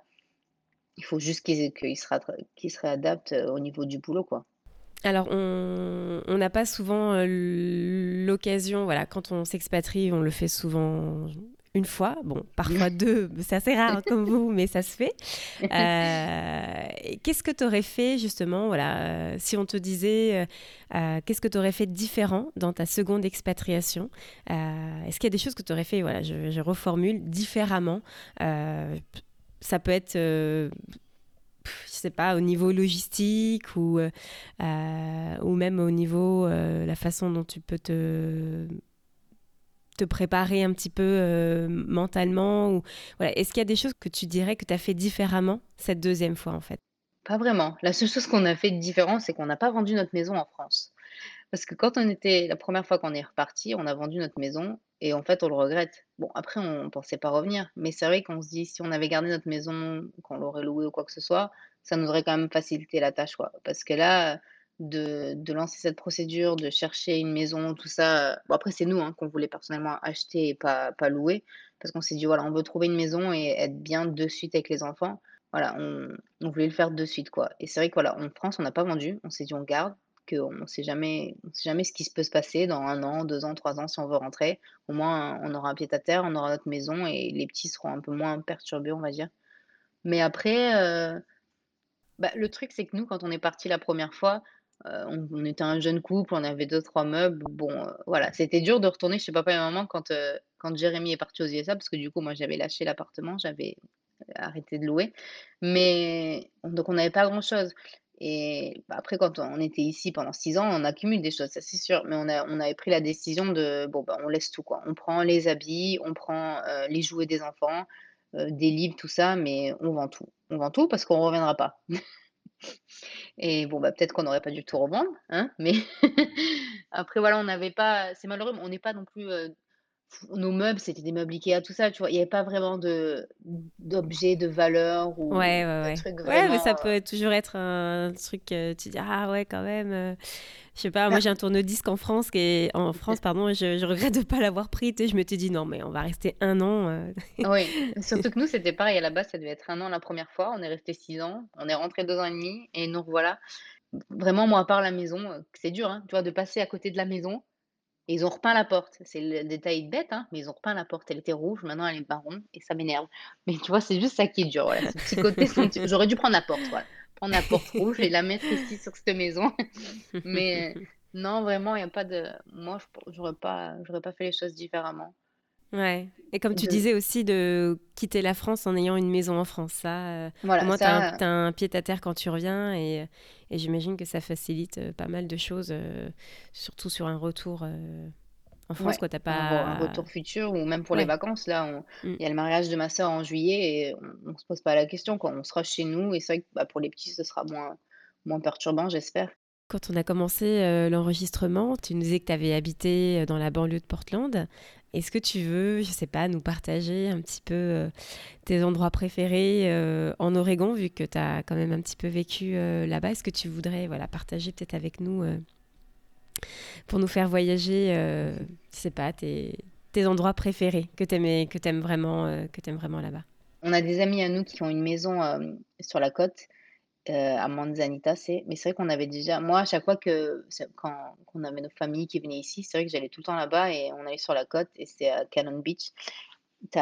Speaker 1: Il faut juste qu'il qu'il se réadapte, heu, au niveau du boulot, quoi.
Speaker 2: Alors on n'a pas souvent, heu, l'occasion, voilà, quand on s'expatrie, on le fait souvent 1 fois, bon, parfois 2, c'est assez rare comme vous, mais ça se fait. Heu, qu'est-ce que tu aurais fait justement, voilà, heu, si on te disait, heu, qu'est-ce que tu aurais fait différent dans ta 2nde expatriation? Est-ce qu'il y a des choses que tu aurais fait, voilà, je reformule, différemment? Ça peut être, je sais pas, au niveau logistique ou ou même au niveau, heu, la façon dont tu peux te te préparer un petit peu, heu, mentalement ou voilà, est-ce qu'il y a des choses que tu dirais que tu as fait différemment cette 2e fois, en fait?
Speaker 1: Pas vraiment. La seule chose qu'on a fait de différent, c'est qu'on n'a pas vendu notre maison en France. Parce que quand on était la 1re fois qu'on est repartis, on a vendu notre maison et en fait, on le regrette. Bon, après, on pensait pas revenir, mais c'est vrai qu'on se dit: «Si on avait gardé notre maison, qu'on l'aurait louée ou quoi que ce soit, ça nous aurait quand même facilité la tâche, quoi». Parce que là, de de lancer cette procédure, de chercher une maison, tout ça, heu, bon après c'est nous, hein, qu'on voulait personnellement acheter et pas pas louer. Parce qu'on s'est dit: «Voilà, on veut trouver une maison et être bien de suite avec les enfants». Voilà, on on voulait le faire de suite, quoi et c'est vrai que voilà, en France, on n'a pas vendu. On s'est dit: «On garde», qu'on sait jamais on sait jamais ce qui se peut se passer dans un an, 2 ans, 3 ans si on veut rentrer. Au moins, on aura un pied à terre, on aura notre maison et les petits seront un peu moins perturbés, on va dire. Mais après, heu, bah, le truc, c'est que nous, quand on est partis la première fois, heu, on était un jeune couple, on avait deux trois meubles. Bon, heu, voilà, c'était dur de retourner chez papa et maman quand, heu, quand Jérémy est parti aux USA parce que du coup, moi, j'avais lâché l'appartement, j'avais arrêté de louer. Mais donc on n'avait pas grand-chose et bah, après quand on était ici pendant 6 ans, on accumule des choses, ça c'est sûr. Mais on a on avait pris la décision de bon, bah, on laisse tout quoi. On prend les habits, on prend, les jouets des enfants, des livres, tout ça, mais on vend tout. On vend tout parce qu'on reviendra pas. [laughs] Et bon, bah, peut-être qu'on n'aurait pas dû tout revendre, hein, mais [laughs] après voilà, on n'avait pas c'est malheureux, mais on n'est pas non plus, heu, nos meubles, c'était des meubles IKEA, tout ça, tu vois? Il y avait pas vraiment de d'objets de valeur ou
Speaker 2: Ouais, ouais,
Speaker 1: de
Speaker 2: ouais.
Speaker 1: trucs
Speaker 2: Ouais, mais ça
Speaker 1: heu
Speaker 2: peut toujours être un truc, heu, tu dis: «Ah ouais, quand même, heu», je sais pas, moi
Speaker 1: bah
Speaker 2: j'ai un tourne-disque en France est en [laughs] France, pardon, et je je regrette de pas l'avoir pris? Je m'étais dit: «Non, mais on va rester un an, heu».
Speaker 1: oui, [laughs] surtout que nous, c'était pareil à la base, ça devait être un an la première fois, on est resté 6 ans, on est rentré 2 ans et demi et nous revoilà. Vraiment, moi, à part la maison, c'est dur, hein, tu vois? De passer à côté de la maison Et ils ont repeint la porte. C'est le détail bête, hein, mais ils ont repeint la porte. Elle était rouge, maintenant elle est marron et ça m'énerve. Mais tu vois, c'est juste ça qui est dur, voilà, ce petit côté [laughs] j'aurais dû prendre la porte, voilà. Prendre la porte rouge et la mettre ici sur cette maison. [laughs] Mais non, vraiment, il y a pas de moi, j'aurais pas j'aurais pas fait les choses différemment.
Speaker 2: Ouais et comme tu
Speaker 1: De
Speaker 2: disais aussi de quitter la France en ayant une maison en France, ça, au
Speaker 1: voilà,
Speaker 2: moins tu as un
Speaker 1: ça,
Speaker 2: tu un pied-à-terre quand tu reviens et et j'imagine que ça facilite, heu, pas mal de choses, surtout sur un retour, en France,
Speaker 1: ouais,
Speaker 2: quoi. As
Speaker 1: un re un
Speaker 2: pas
Speaker 1: retour futur ou même pour les vacances, là, on
Speaker 2: Mmh.
Speaker 1: il y a le mariage de ma sœur en juillet et on on se pose pas la question, quoi. On sera chez nous et c'est vrai que, bah, pour les petits, ce sera moins moins perturbant, j'espère.
Speaker 2: Quand on a commencé, heu, l'enregistrement, tu nous disais que tu avais habité, heu, dans la banlieue de Portland. Est-ce que tu veux, je sais pas, nous partager un petit peu, heu, tes endroits préférés, en Oregon, vu que tu as quand même un petit peu vécu, là-bas? Est-ce que tu voudrais, voilà, partager peut-être avec nous, pour nous faire voyager, je sais pas, tes endroits préférés que tu vraiment, que aimes vraiment là-bas?
Speaker 1: On a des amis à nous qui ont une maison, sur la côte, heu, à Manzanita, c'est mais c'est vrai qu'on avait déjà moi, à chaque fois que c'est quand qu'on avait nos familles qui venaient ici, c'est vrai que j'allais tout le temps là-bas et on allait sur la côte et c'est à Cannon Beach. Tu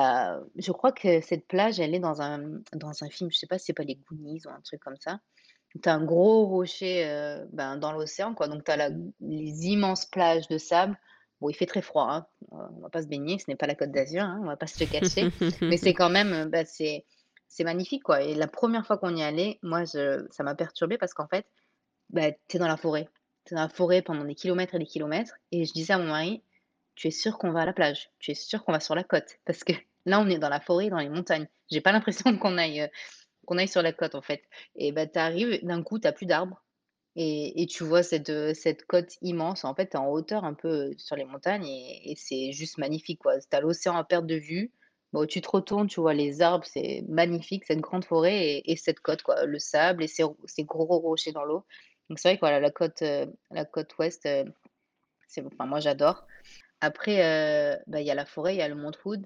Speaker 1: je crois que cette plage, elle est dans un, dans un film, je sais pas si c'est pas les Goonies ou un truc comme ça. Tu as un gros rocher, heu, ben, dans l'océan, quoi, donc tu as la les immenses plages de sable. Bon, il fait très froid, hein, heu, on va pas se baigner, ce n'est pas la Côte d'Azur, hein, on va pas se le cacher, [laughs] mais c'est quand même, heu, bah, c'est c'est magnifique, quoi et la première fois qu'on y allait, moi, ça m'a perturbée parce qu'en fait, bah, tu es dans la forêt. Tu es dans la forêt pendant des kilomètres et des kilomètres et je disais à mon mari: «Tu es sûr qu'on va à la plage? Tu es sûr qu'on va sur la côte?» parce que [laughs] là, on est dans la forêt, dans les montagnes. J'ai pas l'impression qu'on aille, heu, qu'on aille sur la côte, en fait et bah, tu arrives, d'un coup, tu as plus d'arbres et tu vois cette, heu, cette côte immense. En fait, tu es en hauteur un peu, sur les montagnes et et c'est juste magnifique, quoi. Tu as l'océan à perte de vue. Bon, tu te retournes, tu vois les arbres, c'est magnifique, cette grande forêt et et cette côte, quoi. Le sable et ces ces gros rochers dans l'eau. Donc c'est vrai que, voilà, la côte, heu, la côte ouest, heu, c'est enfin, moi, j'adore. Après, heu, bah, il y a la forêt, il y a le mont Hood.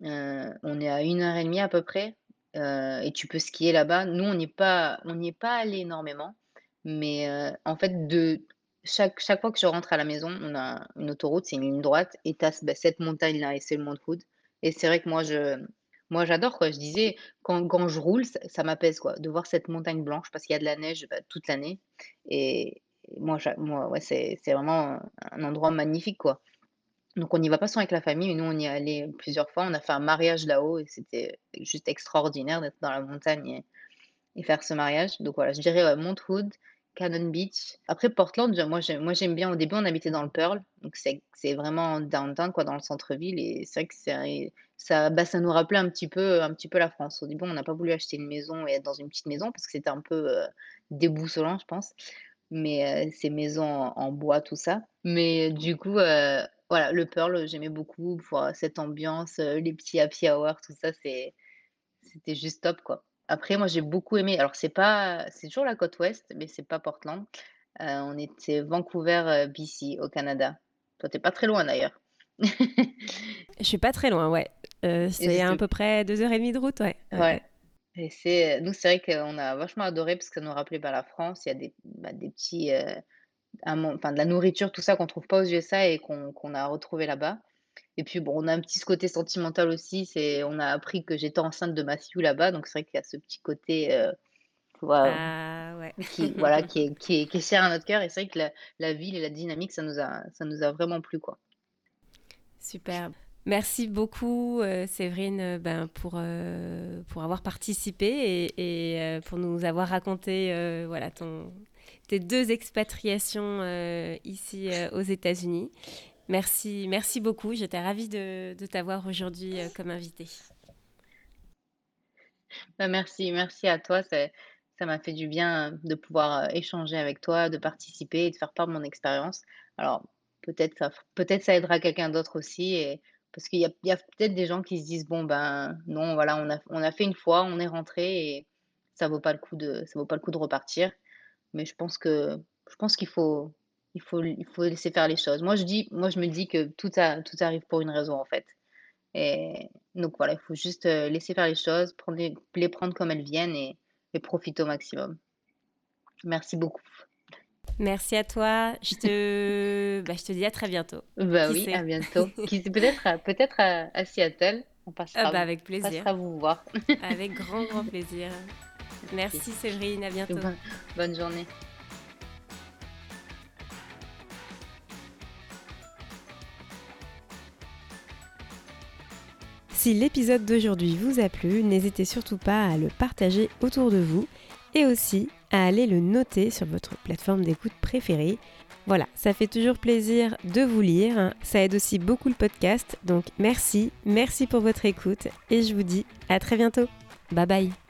Speaker 1: On est à une heure et demie à peu près, et tu peux skier là-bas. Nous, on n'y est pas allé énormément, mais en fait, de chaque chaque fois que je rentre à la maison, on a une autoroute, c'est une ligne droite et tu as bah, cette montagne-là et c'est le mont Hood et c'est vrai que moi, je moi, j'adore, quoi. Je disais quand quand je roule, ça ça m'apaise, quoi, de voir cette montagne blanche parce qu'il y a de la neige, bah, toute l'année et moi, moi, ouais, c'est c'est vraiment un endroit magnifique, quoi. Donc on n'y va pas souvent avec la famille, mais nous on y est allés plusieurs fois. On a fait un mariage là-haut et c'était juste extraordinaire d'être dans la montagne et et faire ce mariage. Donc voilà, je dirais, ouais, Mount Hood, Cannon Beach. Après Portland, moi j'aime bien. Au début, on habitait dans le Pearl, donc c'est c'est vraiment downtown quoi, dans le centre-ville et c'est vrai que ça bah, ça nous rappelait un petit peu un petit peu la France. Au début, on n'a pas voulu acheter une maison et être dans une petite maison parce que c'était un peu, heu, déboussolant, je pense. Mais heu, ces maisons en bois, tout ça. Mais du coup, heu, voilà, le Pearl, j'aimais beaucoup pour, cette ambiance, les petits happy hour, tout ça, c'était juste top, quoi. Après, moi, j'ai beaucoup aimé alors c'est pas c'est toujours la côte ouest, mais c'est pas Portland. Heu, on était Vancouver, heu, BC au Canada. Toi, tu es pas très loin d'ailleurs.
Speaker 2: Je suis pas très loin, ouais. Heu, c'est à peu près 2 heures et demie de route, ouais.
Speaker 1: Ouais et c'est, nous, c'est vrai qu'on a vachement adoré parce que ça nous rappelait, bah, la France. Il y a des, bah, des petits, un enfin de la nourriture, tout ça qu'on trouve pas aux USA et qu'on qu'on a retrouvé là-bas et puis bon, on a un petit ce côté sentimental aussi, c'est on a appris que j'étais enceinte de Matthew là-bas, donc c'est vrai qu'il y a ce petit côté, heu, tu vois,
Speaker 2: Ah ouais.
Speaker 1: qui [laughs] voilà, qui est qui est qui est cher à notre cœur et c'est vrai que la la ville et la dynamique, ça nous a ça nous a vraiment plu, quoi.
Speaker 2: Superbe. Merci beaucoup, heu, Séverine, heu, ben, pour, heu, pour avoir participé et et pour nous avoir raconté, voilà, ton tes 2 expatriations, ici, aux États-Unis. Merci merci beaucoup, j'étais ravie de t'avoir aujourd'hui, heu, comme invitée.
Speaker 1: Bah, merci, merci à toi, ça m'a fait du bien, heu, de pouvoir, heu, échanger avec toi, de participer et de faire part de mon expérience. Alors peut-être ça ça aidera quelqu'un d'autre aussi et parce qu'il y a a peut-être des gens qui se disent: «Bon, ben, non, voilà, on a on a fait une fois, on est rentré et ça vaut pas le coup de vaut pas le coup de repartir». Mais je pense je pense qu'il faut il faut il faut laisser faire les choses. Moi, je dis moi, je me dis que tout a tout arrive pour une raison, en fait et donc voilà, il faut juste, heu, laisser faire les choses, prendre les les prendre comme elles viennent et et profiter au maximum. Merci beaucoup.
Speaker 2: Merci à toi. Je te [laughs] bah, je te dis à très bientôt.
Speaker 1: Bah
Speaker 2: Qui
Speaker 1: oui,
Speaker 2: sait?
Speaker 1: à bientôt. Peut-être à peut-être à à Seattle, on
Speaker 2: Ah
Speaker 1: passera
Speaker 2: bah,
Speaker 1: vous
Speaker 2: avec
Speaker 1: on
Speaker 2: plaisir.
Speaker 1: passera vous voir.
Speaker 2: Avec grand, grand plaisir. [laughs] Merci Séverine, à bientôt.
Speaker 1: Bonne bonne journée.
Speaker 2: Si l'épisode d'aujourd'hui vous a plu, n'hésitez surtout pas à le partager autour de vous et aussi à aller le noter sur votre plateforme d'écoute préférée. Voilà, ça fait toujours plaisir de vous lire, ça aide aussi beaucoup le podcast, donc merci, merci pour votre écoute et je vous dis à très bientôt. Bye bye